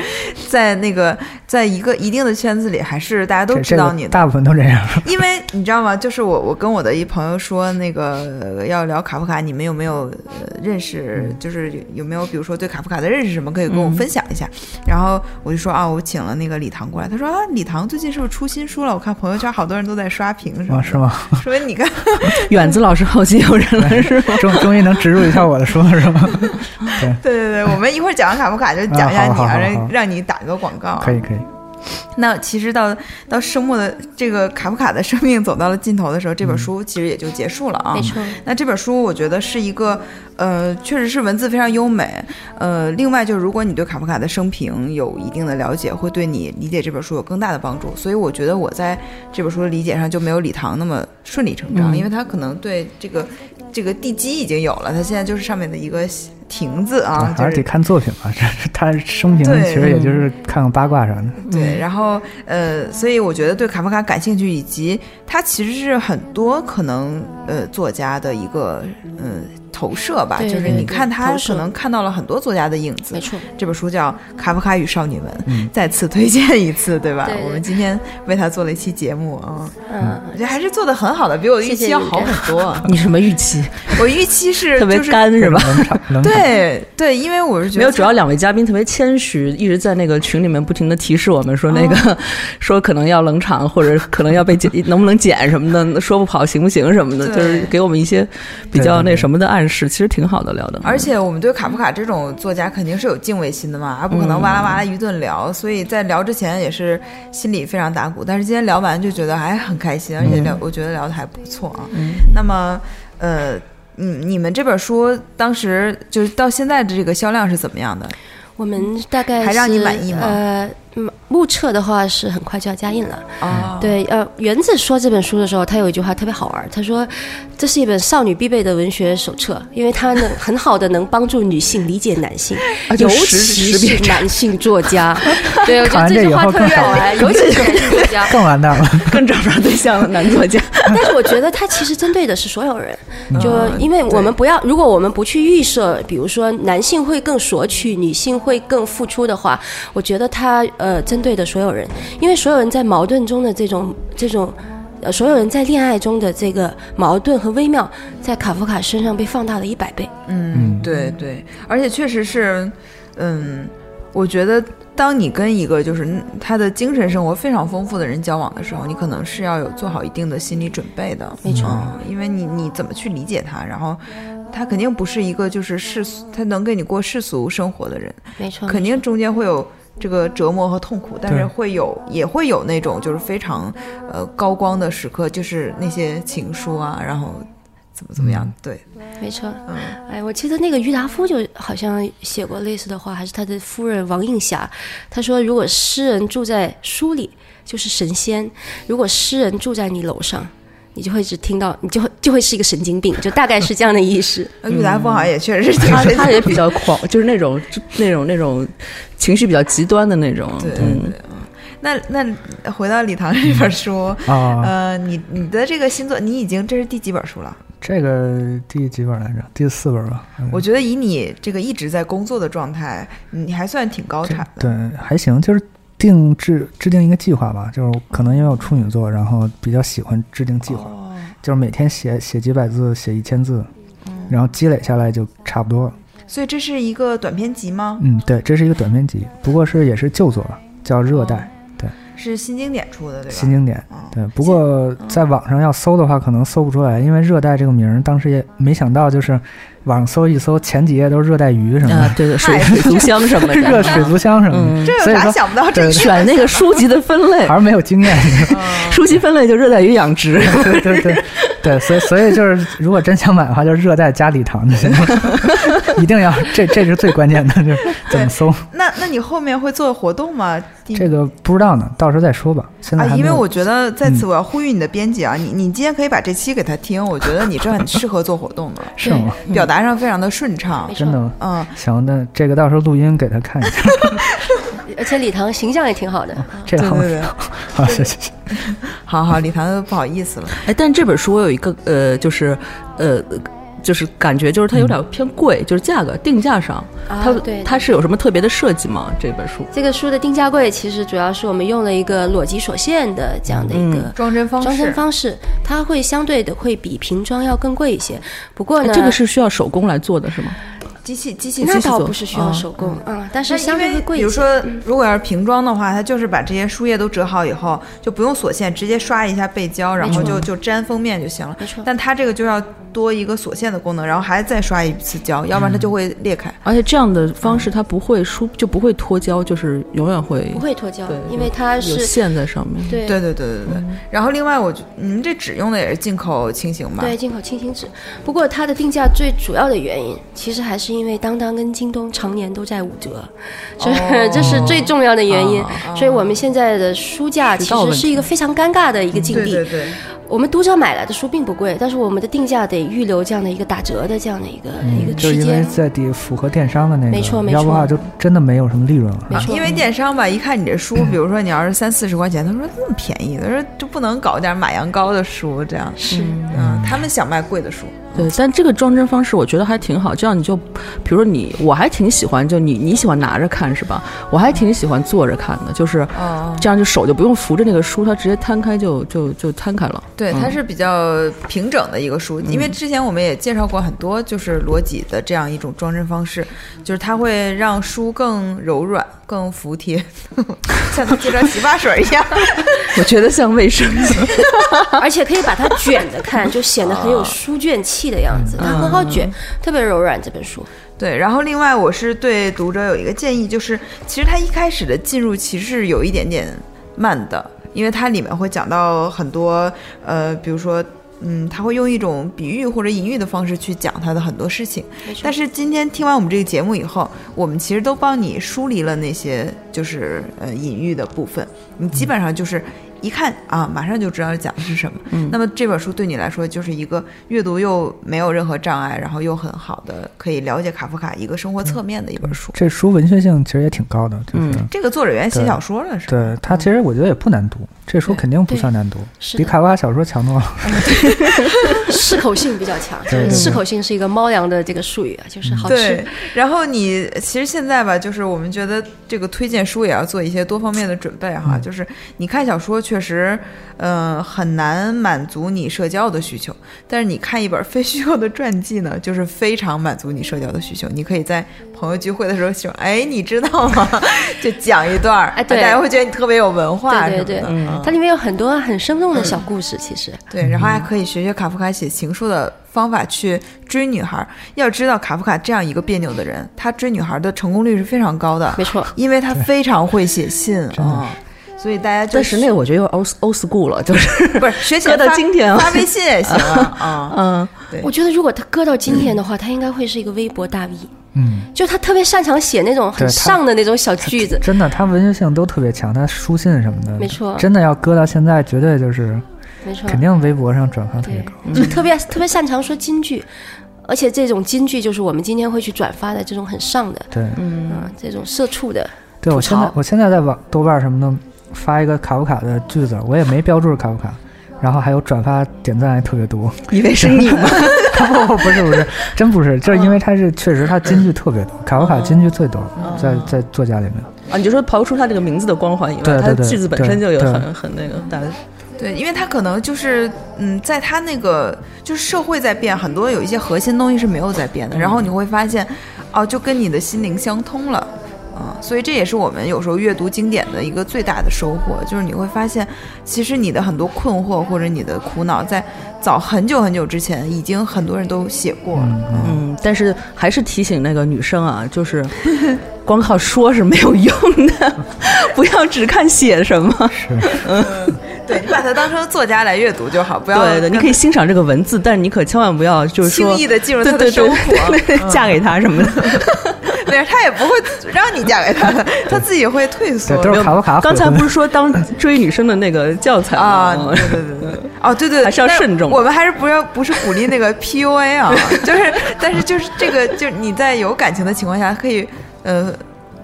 在那个在一个一定的圈子里，还是大家都知道你，大部分都这样。因为你知道吗？就是我我跟我的一朋友说，那个要聊卡夫卡，你们有没有认识？就是有没有比如说对卡夫卡的认识什么，可以跟我分享一下。然后我就说啊，我请了那个李唐过来。他说啊，李唐最近是不是出新书了？我看朋友圈好多人都在刷屏，是吗？是吗？说明你看，远子老师后期有人了，是吗？终终于能植入一下我的书了，是吗？对对对对，我们一会儿讲完卡夫卡就讲一下你啊，让让你打一个广告。可以可以。那其实到到生末的这个卡夫卡的生命走到了尽头的时候，这本书其实也就结束了啊。没错。那这本书我觉得是一个，呃，确实是文字非常优美。呃，另外就是如果你对卡夫卡的生平有一定的了解，会对你理解这本书有更大的帮助。所以我觉得我在这本书的理解上就没有李唐那么顺理成章，因为他可能对这个这个地基已经有了，它现在就是上面的一个。亭子啊，还是得看作品吧。这他生平其实也就是看看八卦啥的。对，然后呃，所以我觉得对卡夫卡感兴趣，以及他其实是很多可能呃作家的一个嗯。投射吧，就是你看他可能看到了很多作家的影子。没错，这本书叫《卡夫卡与少女们》，再次推荐一次，对吧？我们今天为他做了一期节目啊，嗯，我觉得还是做的很好的，比我预期要好很多。你什么预期？我预期是 特别干 是吧？对对，因为我是觉得没有，主要两位嘉宾特别谦虚，一直在那个群里面不停的提示我们说那个说可能要冷场，或者可能要被剪，能不能剪什么的，说不跑行不行什么的，就是给我们一些比较那什么的暗示。是，其实挺好的聊的。而且我们对卡夫卡这种作家肯定是有敬畏心的嘛，而不可能哇啦哇啦一顿聊。所以在聊之前也是心里非常打鼓。但是今天聊完就觉得还很开心，而且聊我觉得聊的还不错啊。那么，呃，嗯，你们这本书当时就是到现在的这个销量是怎么样的？我们大概还让你满意吗？呃。目测的话是很快就要加印了。哦，对，呃，原子说这本书的时候，他有一句话特别好玩，他说这是一本少女必备的文学手册，因为它能很好的能帮助女性理解男性，尤其是 男性作家。对，我觉得这句话特别好玩，尤其是男性作家更完蛋了，更找不着对象了。男作家，但是我觉得他其实针对的是所有人，就因为我们不要，如果我们不去预设，比如说男性会更索取，女性会更付出的话，我觉得他呃针对的所有人，因为所有人在矛盾中的这种这种，呃，所有人在恋爱中的这个矛盾和微妙，在卡夫卡身上被放大了一百倍。嗯，对对，而且确实是，嗯，我觉得当你跟一个就是他的精神生活非常丰富的人交往的时候，你可能是要有做好一定的心理准备的。没错，因为你你怎么去理解他，然后他肯定不是一个就是世俗，他能跟你过世俗生活的人。没错，肯定中间会有。这个折磨和痛苦，但是会有也会有那种就是非常呃高光的时刻，就是那些情书啊，然后怎么怎么样，对，没错，嗯，哎，我记得那个郁达夫就好像写过类似的话，还是他的夫人王映霞，他说如果诗人住在书里就是神仙，如果诗人住在你楼上。你就会只听到，你就会就会是一个神经病，就大概是这样的意思。郁达夫好像也确实是，他他也比较狂，就是那种那种那种情绪比较极端的那种。对对对。那那回到李唐这本书啊，呃，你你的这个新作，你已经这是第几本书了？这个第几本来着？第四本吧。我觉得以你这个一直在工作的状态，你还算挺高产的。对，还行，就是。定制制定一个计划吧，就是可能因为我处女座，然后比较喜欢制定计划，就是每天写写几百字，写一千字，然后积累下来就差不多。所以这是一个短篇集吗？嗯，对，这是一个短篇集，不过是也是旧作，叫《热带》，对，是新经典出的，对吧？新经典，对。不过在网上要搜的话，可能搜不出来，因为《热带》这个名儿，当时也没想到就是。网上搜一搜，前几页都是热带鱼什么的，对对，水水族箱什么的，热水族箱什么的。这有啥想不到？这选那个书籍的分类还是没有经验。书籍分类就热带鱼养殖。对对对 对，所以所以就是，如果真想买的话，就是热带加礼堂就行了，一定要这这是最关键的，就是怎么搜。那那你后面会做活动吗？这个不知道呢，到时候再说吧。现在因为我觉得在此我要呼吁你的编辑啊，你你今天可以把这期给他听，我觉得你这很适合做活动的，是吗？表达上非常的顺畅，真的吗？嗯，行，那这个到时候录音给他看一下。而且礼堂形象也挺好的，这样对对对，好谢谢谢，好好礼堂不好意思了。哎，但这本书我有一个呃，就是呃。就是感觉就是它有点偏贵，就是价格定价上，它它是有什么特别的设计吗？这本书这个书的定价贵，其实主要是我们用了一个裸机锁线的这样的一个装帧方式，装帧方式它会相对的会比瓶装要更贵一些。不过呢，这个是需要手工来做的是吗？机器机器那倒不是需要手工啊，但是相对会贵比如说，如果要是瓶装的话，它就是把这些书页都折好以后，就不用锁线，直接刷一下背胶，然后就就粘封面就行了。没错，但它这个就要。多一个锁线的功能，然后还再刷一次胶，要不然它就会裂开。而且这样的方式它不会疏，就不会脱胶，就是永远会不会脱胶，因为它是有线在上面。对对对对对对。然后另外，我你们这纸用的也是进口轻型吧？对，进口轻型纸。不过它的定价最主要的原因，其实还是因为当当跟京东常年都在五折，这这是最重要的原因。所以我们现在的书价其实是一个非常尴尬的一个境地。对对对。我们读者买来的书并不贵，但是我们的定价得预留这样的一个打折的这样的一个一个区间，就因为在底符合电商的那个，没错没错，要不话就真的没有什么利润了。没错，因为电商吧，一看你这书，比如说你要是三四十块钱，他说这么便宜，他说就不能搞点马羊羔的书这样。是，嗯，他们想卖贵的书。对，但这个装帧方式我觉得还挺好，这样你就，比如说你，我还挺喜欢，就你你喜欢拿着看是吧？我还挺喜欢坐着看的，就是这样就手就不用扶着那个书，它直接摊开就就就摊开了。对，它是比较平整的一个书，因为之前我们也介绍过很多，就是罗辑的这样一种装帧方式，就是它会让书更柔软、更服帖，像他介绍洗发水一样。我觉得像卫生巾，而且可以把它卷着看，就显得很有书卷气。气的样子，它很好卷，特别柔软。这本书，对。然后另外，我是对读者有一个建议，就是其实它一开始的进入其实是有一点点慢的，因为它里面会讲到很多，呃，比如说，嗯，他会用一种比喻或者隐喻的方式去讲他的很多事情。但是今天听完我们这个节目以后，我们其实都帮你梳理了那些就是呃隐喻的部分，你基本上就是。一看啊，马上就知道讲的是什么。嗯，那么这本书对你来说就是一个阅读又没有任何障碍，然后又很好的可以了解卡夫卡一个生活侧面的一本书。这书文学性其实也挺高的，就是这个作者原写小说的，是吧？对他其实我觉得也不难读，这书肯定不算难读，比卡夫卡小说强多了。适口性比较强，适口性是一个猫粮的这个术语啊，就是好吃。然后你其实现在吧，就是我们觉得这个推荐书也要做一些多方面的准备哈，就是你看小说。确实，嗯，很难满足你社交的需求。但是你看一本非虚构的传记呢，就是非常满足你社交的需求。你可以在朋友聚会的时候说：“哎，你知道吗？” 就讲一段，哎，大家会觉得你特别有文化，对对对。它里面有很多很生动的小故事，其实对。然后还可以学学卡夫卡写情书的方法去追女孩。要知道，卡夫卡这样一个别扭的人，他追女孩的成功率是非常高的。没错，因为他非常会写信啊。所以大家，但是那个我觉得又 old old school 了，就是不是学起来到今天发微信也行啊。嗯，我觉得如果他搁到今天的话，他应该会是一个微博大 V。嗯，就他特别擅长写那种很上的那种小句子。真的，他文学性都特别强，他书信什么的，没错。真的要搁到现在，绝对就是，没错，肯定微博上转发特别高。就特别特别擅长说金句，而且这种金句就是我们今天会去转发的这种很上的，对，嗯，这种社畜的。对我现在，我现在在网豆瓣什么的。发一个卡夫卡的句子，我也没标注卡夫卡，然后还有转发点赞还特别多，以为是你吗？不 不是不是，真不是，就是因为他是确实他金句特别多，卡夫卡金句最多，在在作家里面。啊，你就说刨出他这个名字的光环以外，他句子本身就有很很那个大的，对，因为他可能就是嗯，在他那个就是社会在变，很多有一些核心东西是没有在变的，然后你会发现哦，就跟你的心灵相通了。啊，所以这也是我们有时候阅读经典的一个最大的收获，就是你会发现，其实你的很多困惑或者你的苦恼，在早很久很久之前，已经很多人都写过了。嗯，但是还是提醒那个女生啊，就是 光靠说是没有用的，不要只看写什么。是，嗯，对你把它当成作家来阅读就好，不要。对的，你可以欣赏这个文字，但是你可千万不要就是轻易的进入他的生活，嫁给他什么的。对，他也不会让你嫁给他，他自己会退缩。都是卡夫卡。刚才不是 说当追女生的那个教材吗？对对对对。哦，对对，还是要慎重。我们还是不要，不是鼓励那个 PUA 啊，就是，但是就是这个，就是你在有感情的情况下，可以呃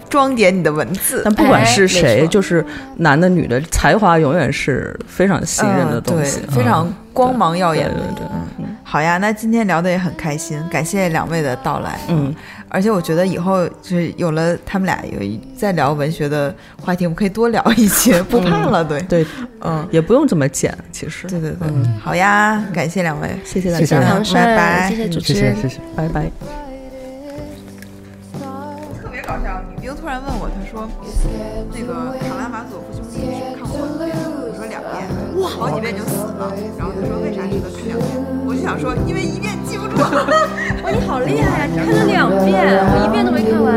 装点你的文字。但不管是谁，就是男的女的，才华永远是非常信任的东西，非常光芒耀眼的。对对。好呀，那今天聊的也很开心，感谢两位的到来。嗯，而且我觉得以后就是有了他们俩有一再聊文学的话题，我们可以多聊一些，不怕了。对对，嗯，也不用这么剪，其实。对对对，好呀，感谢两位，谢谢大家，拜拜，谢谢主持人，谢谢，拜拜。特别搞笑，女兵突然问我，她说那个卡拉马佐夫兄弟是看过几遍？我说两遍，哇，好几遍就死了。然后她说为啥值得看两遍？想说，因为一遍记不住。哇，你好厉害呀！你看了两遍，我一遍都没看完。